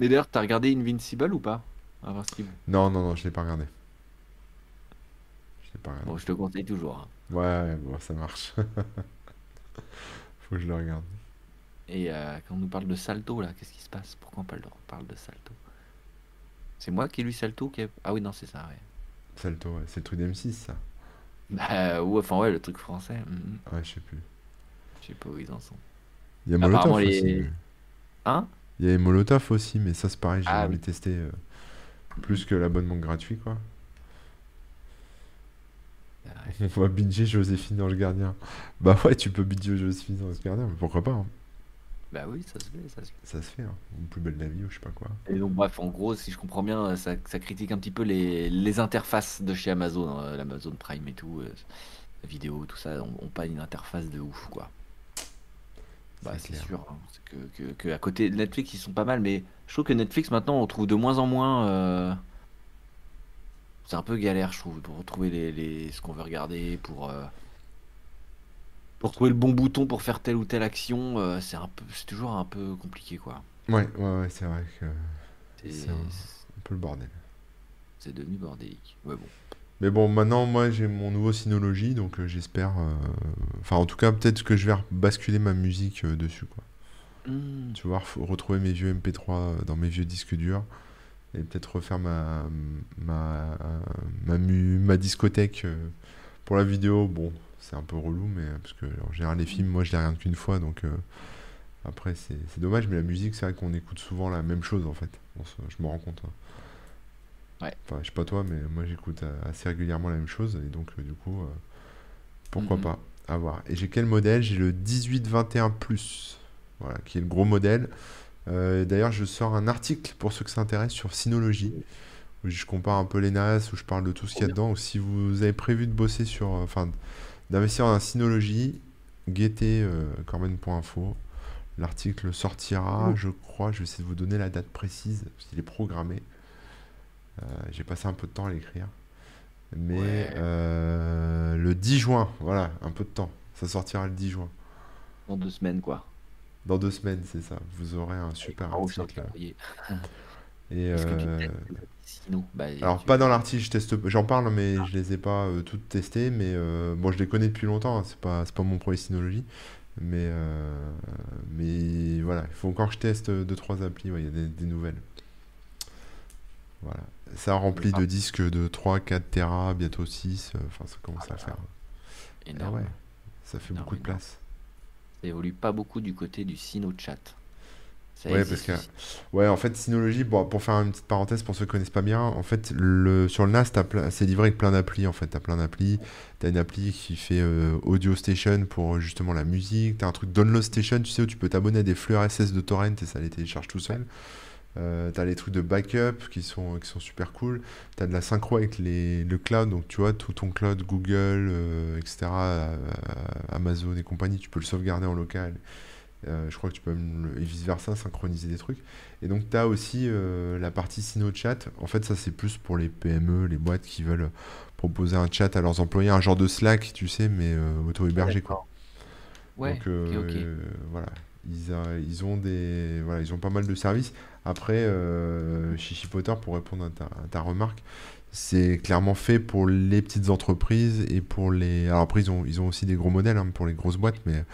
Mais d'ailleurs, t'as regardé Invincible ou pas? Invincible. Non, non, non, je l'ai pas regardé. Je l'ai pas regardé. Bon, je te conseille toujours. hein. Ouais, ouais, bon, ça marche. [LAUGHS] Faut que je le regarde. Et euh, quand on nous parle de Salto, là, qu'est-ce qui se passe? Pourquoi on parle de, on parle de Salto? C'est moi qui ai lu Salto qui est- Ah oui, non, c'est ça, ouais. Salto, ouais. c'est le truc d'M6, ça. Bah, ouais, enfin, ouais, le truc français. mhm. Ouais, je sais plus. Je sais pas où ils en sont. Il y a Molotov les- aussi. mais- Hein? Il y a Molotov aussi, mais ça c'est pareil, j'ai Ah, envie oui. de tester euh, plus que l'abonnement gratuit, quoi. [LAUGHS] Ouais. On va binger Joséphine Ange Gardien. Bah ouais, tu peux binger Joséphine Ange Gardien, mais pourquoi pas, hein. Bah oui, ça se fait, ça se fait. Ça se fait, hein. Ou plus belle la vie, ou je sais pas quoi. Et donc, bref, en gros, si je comprends bien, ça, ça critique un petit peu les, les interfaces de chez Amazon, hein, l'Amazon Prime et tout, euh, la vidéo, tout ça, on, on pas une interface de ouf, quoi. Bah, C'est sûr. hein, c'est que, que, que à côté de Netflix, ils sont pas mal, mais je trouve que Netflix, maintenant, on trouve de moins en moins. euh, C'est un peu galère, je trouve, pour retrouver les, les- ce qu'on veut regarder, pour. euh, Pour trouver le bon bouton pour faire telle ou telle action, euh, c'est un peu, c'est toujours un peu compliqué, quoi. Ouais, ouais, ouais, c'est vrai que C'est un- un peu le bordel. c'est devenu bordélique. Ouais, bon. Mais bon, maintenant, moi, j'ai mon nouveau Synology, donc euh, j'espère... euh, Enfin, en tout cas, peut-être que je vais basculer ma musique dessus, quoi. Hmm. Tu vois, faut retrouver mes vieux MP3 dans mes vieux disques durs et peut-être refaire ma, ma, ma, ma discothèque pour la vidéo. Bon, c'est un peu relou, mais parce que en général, les films, moi, je les regarde qu'une fois, donc euh, après, c'est dommage, mais la musique, c'est vrai qu'on écoute souvent la même chose en fait. On se- je me rends compte. hein. Ouais. Enfin, je sais pas toi, mais moi, j'écoute euh, assez régulièrement la même chose et donc, euh, du coup, euh, pourquoi Mhm. pas à voir. Et j'ai quel modèle? J'ai le 1821 Plus. Voilà, qui est le gros modèle. Euh, D'ailleurs, je sors un article pour ceux que ça intéresse sur Synology, où je compare un peu les NAS, où je parle de tout ce qu'il y a dedans. Ou si vous avez prévu de bosser sur, euh, enfin, d'investir dans un Synology, guettez euh. L'article sortira, je crois, je vais essayer de vous donner la date précise, parce qu'il est programmé. Euh, J'ai passé un peu de temps à l'écrire. Mais Ouais. euh, le 10 juin, voilà, un peu de temps. Ça sortira le 10 juin. Dans deux semaines, quoi. Dans deux semaines, c'est ça. Vous aurez un super article. Et Sinon, bah, alors pas dans l'article, je teste, j'en parle, mais je les ai pas euh, toutes testées. Mais euh, bon, je les connais depuis longtemps. hein, c'est pas, pas mon premier Synology. Mais euh, mais voilà, il faut encore que je teste deux trois applis. ouais, Il y a des, des nouvelles. Voilà, ça remplit de disques de 3, 4 Tera, bientôt 6. euh, Enfin, ça commence à faire. Ah énorme. ouais, ça fait Énorme, beaucoup de énorme. place. Ça évolue pas beaucoup du côté du Chat. Existe parce aussi. Ouais, en fait, Synology, bon, pour faire une petite parenthèse pour ceux qui connaissent pas bien, en fait, le, sur le NAS, c'est livré avec plein d'applis. En fait, t'as plein d'applis. T'as une appli qui fait euh, Audio Station pour euh, justement la musique. T'as un truc Download Station, tu sais, où tu peux t'abonner à des flux RSS de torrent et ça les télécharge tout seul. Euh, t'as les trucs de backup qui sont, qui sont super cool. T'as de la synchro avec les, le cloud, donc tu vois, tout ton cloud, Google, euh, etc., Amazon et compagnie, tu peux le sauvegarder en local. Euh, je crois que tu peux même, et vice-versa, synchroniser des trucs. Et donc, tu as aussi euh, la partie SinoChat. En fait, ça, c'est plus pour les PME, les boîtes qui veulent proposer un chat à leurs employés, un genre de Slack, tu sais, mais euh, auto-hébergé, quoi. Ouais, Donc, euh, ok, ok. voilà. Ils, a- ils ont des, voilà, ils ont pas mal de services. Après, euh, Chichi Potter, pour répondre à ta, à ta remarque, c'est clairement fait pour les petites entreprises et pour les. Alors après, ils ont, ils ont aussi des gros modèles hein, pour les grosses boîtes, mais,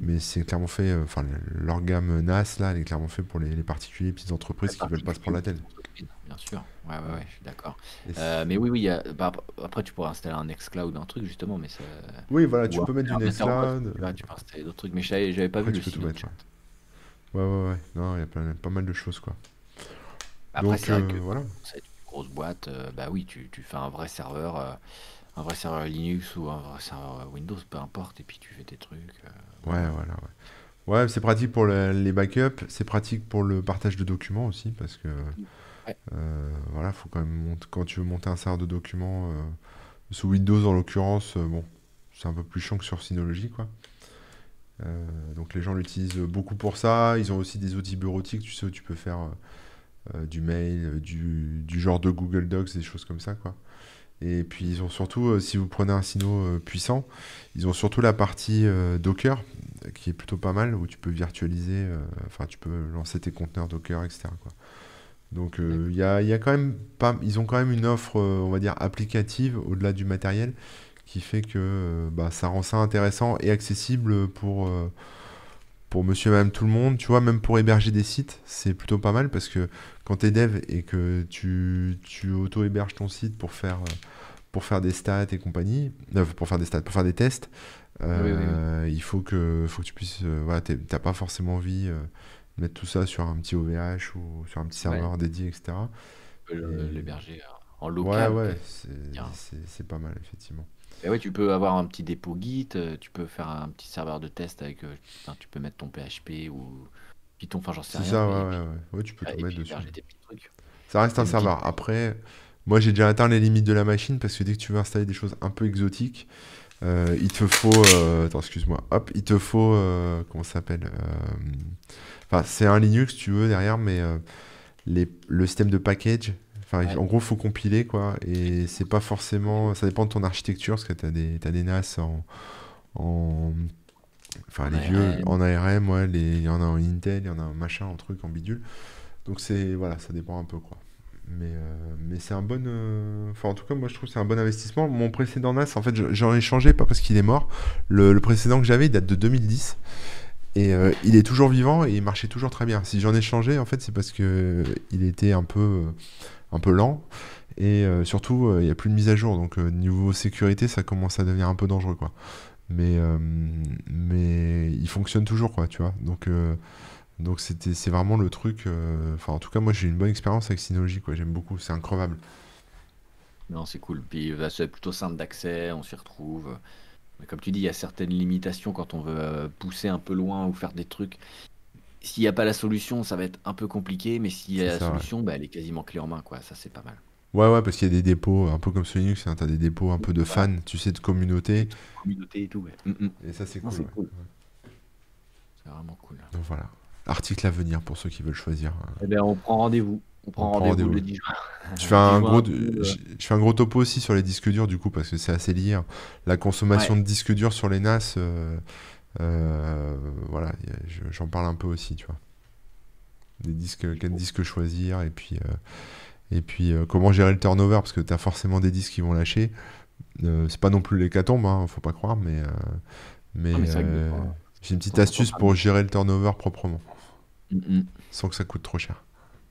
mais c'est clairement fait. euh, Enfin, leur gamme NAS, là, elle est clairement fait pour les, les particuliers, petites entreprises qui veulent pas se prendre la tête. Bien sûr. Ouais, ouais, ouais, je suis d'accord. Euh, mais oui, oui, il y a- bah, après, tu pourrais installer un Nextcloud, un truc, justement, mais ça. Oui, voilà, tu peux mettre du Nextcloud. Là, tu peux installer d'autres trucs, mais j'avais pas Après, vu tu le peux tout mettre. Ouais, ouais, ouais. Non, il y a plein- pas mal de choses, quoi. Après, Donc, vrai euh, que voilà. c'est une grosse boîte, euh, bah oui, tu, tu fais un vrai serveur, un vrai serveur Linux ou un vrai serveur Windows, peu importe, et puis tu fais tes trucs. Ouais, voilà, ouais. Ouais, c'est pratique pour le- les backups, c'est pratique pour le partage de documents aussi, parce que Ouais. euh, voilà, faut quand même quand tu veux monter un serveur de documents euh, sous Windows en l'occurrence, euh, bon, c'est un peu plus chiant que sur Synology, quoi. Donc les gens l'utilisent beaucoup pour ça. Ils ont aussi des outils bureautiques, tu sais, où tu peux faire du mail, du, du genre de Google Docs, des choses comme ça, quoi. Et puis ils ont surtout, euh, si vous prenez un Sino euh, puissant, ils ont surtout la partie euh, Docker qui est plutôt pas mal, où tu peux virtualiser, euh, enfin tu peux lancer tes conteneurs Docker, etc. Quoi. Donc euh, il y a, y a quand même pas, ils ont quand même une offre, euh, on va dire, applicative au-delà du matériel, qui fait que euh, bah, ça rend ça intéressant et accessible pour, pour monsieur et madame tout le monde. Tu vois, même pour héberger des sites, c'est plutôt pas mal parce que quand tu es dev et que tu, tu auto-héberges ton site pour faire, pour faire des stats et compagnie, pour faire des stats, pour faire des tests, euh, il faut que, faut que tu puisses. euh, voilà, t'as pas forcément envie euh, de mettre tout ça sur un petit OVH ou sur un petit serveur dédié, etc. Le- Et- L'héberger en Ouais, local. ouais, quoi. c'est c'est- c'est pas mal, effectivement. Et ouais, tu peux avoir un petit dépôt Git, euh, tu peux faire un petit serveur de test avec. enfin, tu peux mettre ton PHP ou Python, enfin j'en sais C'est rien. ça, et ouais, ouais, ouais. Ouais, tu peux tout mettre dessus. héberger tes petits trucs. Ça reste un serveur. Après, moi j'ai déjà atteint les limites de la machine parce que dès que tu veux installer des choses un peu exotiques, euh, il te faut. euh, attends, excuse-moi. Hop, il te faut. euh, comment ça s'appelle Enfin, c'est un Linux, tu veux, derrière, mais les, le système de package. Enfin, Ouais. en gros, faut compiler, quoi. Et c'est pas forcément. Ça dépend de ton architecture, parce que t'as des, t'as des NAS en. en- Enfin, En les vieux ARM. en ARM, ouais, il y en a en Intel, il y en a en machin, en truc, en bidule. Donc c'est voilà, ça dépend un peu quoi. Mais, euh, mais c'est un bon. euh, Enfin, en tout cas, moi je trouve que c'est un bon investissement. Mon précédent NAS, en fait, je- j'en ai changé, pas parce qu'il est mort. Le, précédent que j'avais, il date de 2010. Et euh, il est toujours vivant et il marchait toujours très bien. Si j'en ai changé, en fait, c'est parce que il était un peu, un peu lent. Et surtout, il n'y a plus de mise à jour. Donc, niveau sécurité, ça commence à devenir un peu dangereux, quoi. Mais, mais il fonctionne toujours, quoi, tu vois. Donc, donc c'était, c'est vraiment le truc. euh, Enfin, en tout cas, moi, j'ai une bonne expérience avec Synology, quoi. J'aime beaucoup. C'est increvable. Non, c'est cool. Puis bah, c'est plutôt simple d'accès, on s'y retrouve. Mais comme tu dis, il y a certaines limitations quand on veut euh, pousser un peu loin ou faire des trucs. S'il n'y a pas la solution, ça va être un peu compliqué, mais s'il y a la ça, ouais. solution, bah, elle est quasiment clé en main, quoi. Ça, c'est pas mal. Ouais, ouais, parce qu'il y a des dépôts, un peu comme sur Linux, hein, t'as des dépôts un peu de fans, tu sais, de communauté. Communauté et tout, ouais. Mm, mm. Et ça, c'est Non, cool. c'est cool. C'est vraiment cool. Donc voilà. Article à venir pour ceux qui veulent choisir. Eh ben, on prend rendez-vous. On prend rendez-vous le 10 juin. Je fais un [LAUGHS] 10 juin, gros, euh, je, fais un gros topo aussi sur les disques durs du coup parce que c'est assez lié. hein. La consommation de disques durs sur les NAS, euh, euh, voilà, j'en parle un peu aussi, tu vois. Des disques, quel disque choisir et puis euh, et puis comment gérer le turnover parce que tu as forcément des disques qui vont lâcher. C'est pas non plus l'hécatombe, hein, faut pas croire, mais mais Ah, mais j'ai une petite astuce pour gérer le turnover proprement, mm, mm. sans que ça coûte trop cher.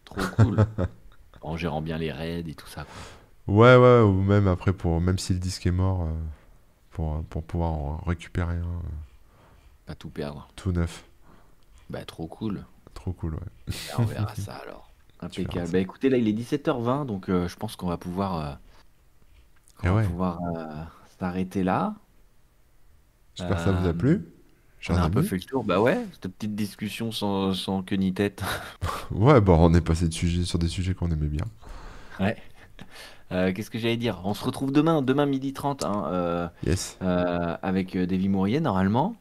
Trop cool. [LAUGHS] en gérant bien les raids et tout ça. Quoi. Ouais, ouais, ou même après, pour, même si le disque est mort, euh, pour, pour pouvoir en récupérer un euh, Pas tout perdre. tout neuf. Bah, trop cool. Trop cool, ouais. Bah, on verra [LAUGHS] ça alors. Impeccable. Bah écoutez, là il est 17h20, donc euh, je pense qu'on va pouvoir, euh, Eh va ouais. pouvoir euh, s'arrêter là. J'espère que ça vous a Euh, plu. On a un peu fait le tour. Bah ouais, cette petite discussion sans, sans queue ni tête. [LAUGHS] Ouais, bon, on est passé de sujet, sur des sujets qu'on aimait bien. Ouais. [LAUGHS] Euh, Qu'est-ce que j'allais dire? On se retrouve demain, demain midi 30, hein, euh, Yes. euh, avec Davy Mourier normalement.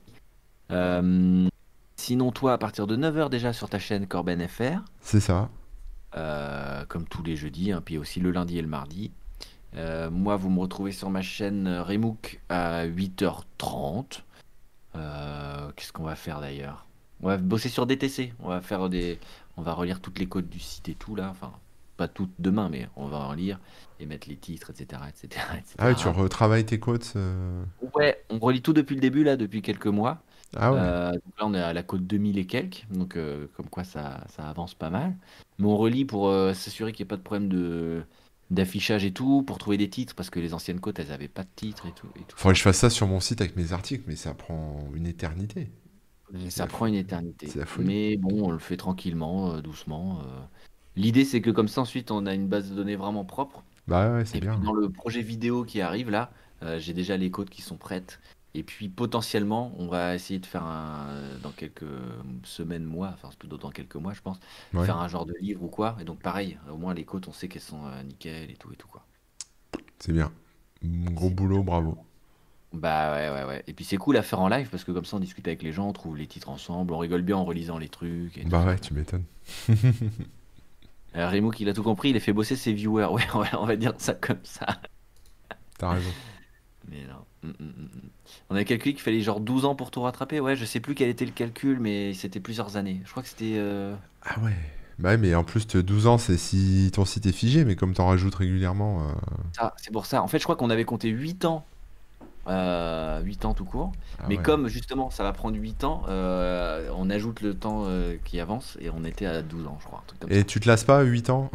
Sinon, toi, à partir de 9h déjà sur ta chaîne Corben FR. C'est ça. comme tous les jeudis, hein, puis aussi le lundi et le mardi. Moi, vous me retrouvez sur ma chaîne Remook à 8h30. Euh, Qu'est-ce qu'on va faire d'ailleurs? On va bosser sur DTC. On va faire des, on va relire toutes les codes du site et tout là. Enfin, pas toutes demain, mais on va en lire et mettre les titres, etc., etc., etc. Ah ouais, tu retravailles tes quotes. euh, Ouais, on relit tout depuis le début là, depuis quelques mois. Ah ouais. Euh, donc là, on est à la côte 2000 et quelques, donc euh, comme quoi ça, ça avance pas mal. Mais on relit pour euh, s'assurer qu'il n'y ait pas de problème de d'affichage et tout, pour trouver des titres, parce que les anciennes côtes, elles avaient pas de titres et tout. Et tout. Faudrait que je fasse ça sur mon site avec mes articles, mais ça prend une éternité. Ça prend une éternité. Mais bon, on le fait tranquillement, euh, doucement. euh. L'idée, c'est que comme ça, ensuite, on a une base de données vraiment propre. Bah ouais, c'est puis bien. dans le projet vidéo qui arrive là, euh, j'ai déjà les codes qui sont prêtes. Et puis potentiellement, on va essayer de faire un dans quelques semaines, mois, enfin plutôt dans quelques mois, je pense, Ouais. faire un genre de livre ou quoi. Et donc pareil, au moins les codes, on sait qu'elles sont euh, nickel et tout et tout quoi. C'est bien. Gros boulot, bravo. Bah ouais ouais ouais. Et puis c'est cool à faire en live parce que comme ça on discute avec les gens, on trouve les titres ensemble, on rigole bien en relisant les trucs. Et tout Bah ça. ouais, tu m'étonnes. [LAUGHS] Euh, Remo qui a tout compris, il a fait bosser ses viewers. Ouais, ouais, on va dire ça comme ça. T'as raison. Mais non. Mm, mm, mm. On a calculé qu'il fallait genre 12 ans pour tout rattraper. Ouais, je sais plus quel était le calcul, mais c'était plusieurs années. Je crois que c'était. euh, Ah ouais. Bah ouais, mais en plus, te- 12 ans, c'est si ton site est figé, mais comme t'en rajoutes régulièrement. euh, ça, c'est pour ça. En fait, je crois qu'on avait compté 8 ans. euh, 8 ans tout court. ah mais ouais. comme justement ça va prendre 8 ans, euh, on ajoute le temps euh, qui avance et on était à 12 ans, je crois. Un truc comme Et tu te lasses pas à 8 ans?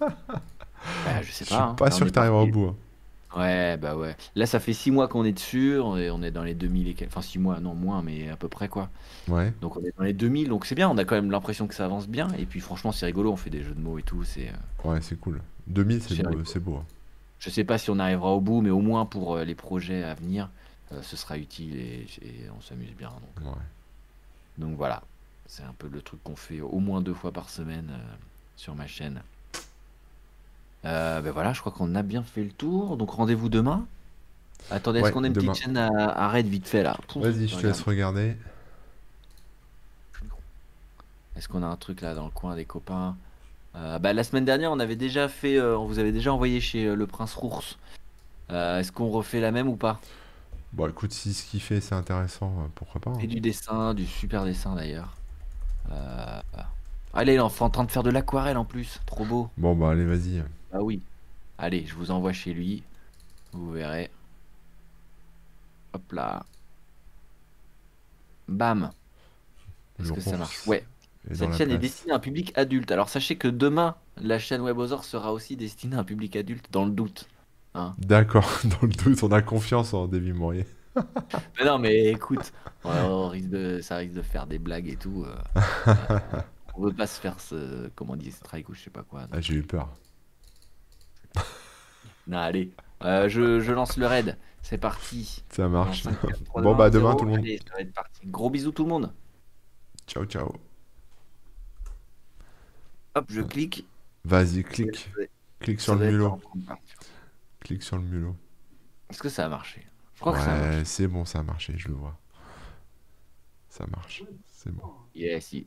Bah, je sais Je pas. suis hein. pas Là, sûr que t'arriveras au parti- bout. hein. Ouais, bah ouais. Là, ça fait 6 mois qu'on est dessus, on est, on est dans les 2000 et quelques. Enfin, 6 mois, non, moins, mais à peu près quoi. Ouais. Donc, on est dans les 2000, donc c'est bien, on a quand même l'impression que ça avance bien. Et puis, franchement, c'est rigolo, on fait des jeux de mots et tout. C'est, euh, Ouais, c'est cool. 2000, c'est beau, rigolo. c'est beau. hein. Je sais pas si on arrivera au bout, mais au moins pour euh, les projets à venir, euh, ce sera utile et, et on s'amuse bien. Donc, Ouais. donc voilà, c'est un peu le truc qu'on fait au moins deux fois par semaine euh, sur ma chaîne. Euh, ben voilà, je crois qu'on a bien fait le tour. Donc rendez-vous demain. Attendez, est-ce Ouais, qu'on a une demain. petite chaîne à, à raid vite fait là? Vas-y, je te laisse regarde. regarder. Est-ce qu'on a un truc là dans le coin des copains? Euh, bah, La semaine dernière, on avait déjà fait, euh, on vous avait déjà envoyé chez euh, le Prince Rours. Euh, est-ce qu'on refait la même ou pas? Bon, écoute, si ce qu'il fait, c'est intéressant, pourquoi pas. Et hein. du dessin, du super dessin d'ailleurs. Allez, il est en en train de faire de l'aquarelle en plus, trop beau. Bon, bah, allez, vas-y. Ah oui. Allez, je vous envoie chez lui. Vous verrez. Hop là. Bam. Est-ce que ça marche? Ouais. Cette chaîne est destinée à un public adulte. Alors sachez que demain, la chaîne Webosaur sera aussi destinée à un public adulte dans le doute. Hein. D'accord, [LAUGHS] dans le doute, on a confiance en David Mourier. [LAUGHS] Mais non, mais écoute, on risque de, ça risque de faire des blagues et tout. euh, [LAUGHS] on veut pas se faire ce, comment on dit, strike ou je sais pas quoi. Ah, j'ai eu peur. Non, allez, Euh, je, je lance le raid. C'est parti. Ça marche. 5, 4, 3, Bon, 2, bah, 1, demain, 0. tout le monde. Allez, ça va être parti. Gros bisous tout le monde. Ciao, ciao. Hop, je clique. Vas-y, clique. Clique sur le mulot. Clique sur le mulot. Est-ce que ça a marché? Je crois que ça a marché. C'est bon, ça a marché, je le vois. Ça marche. C'est bon. Yes, il-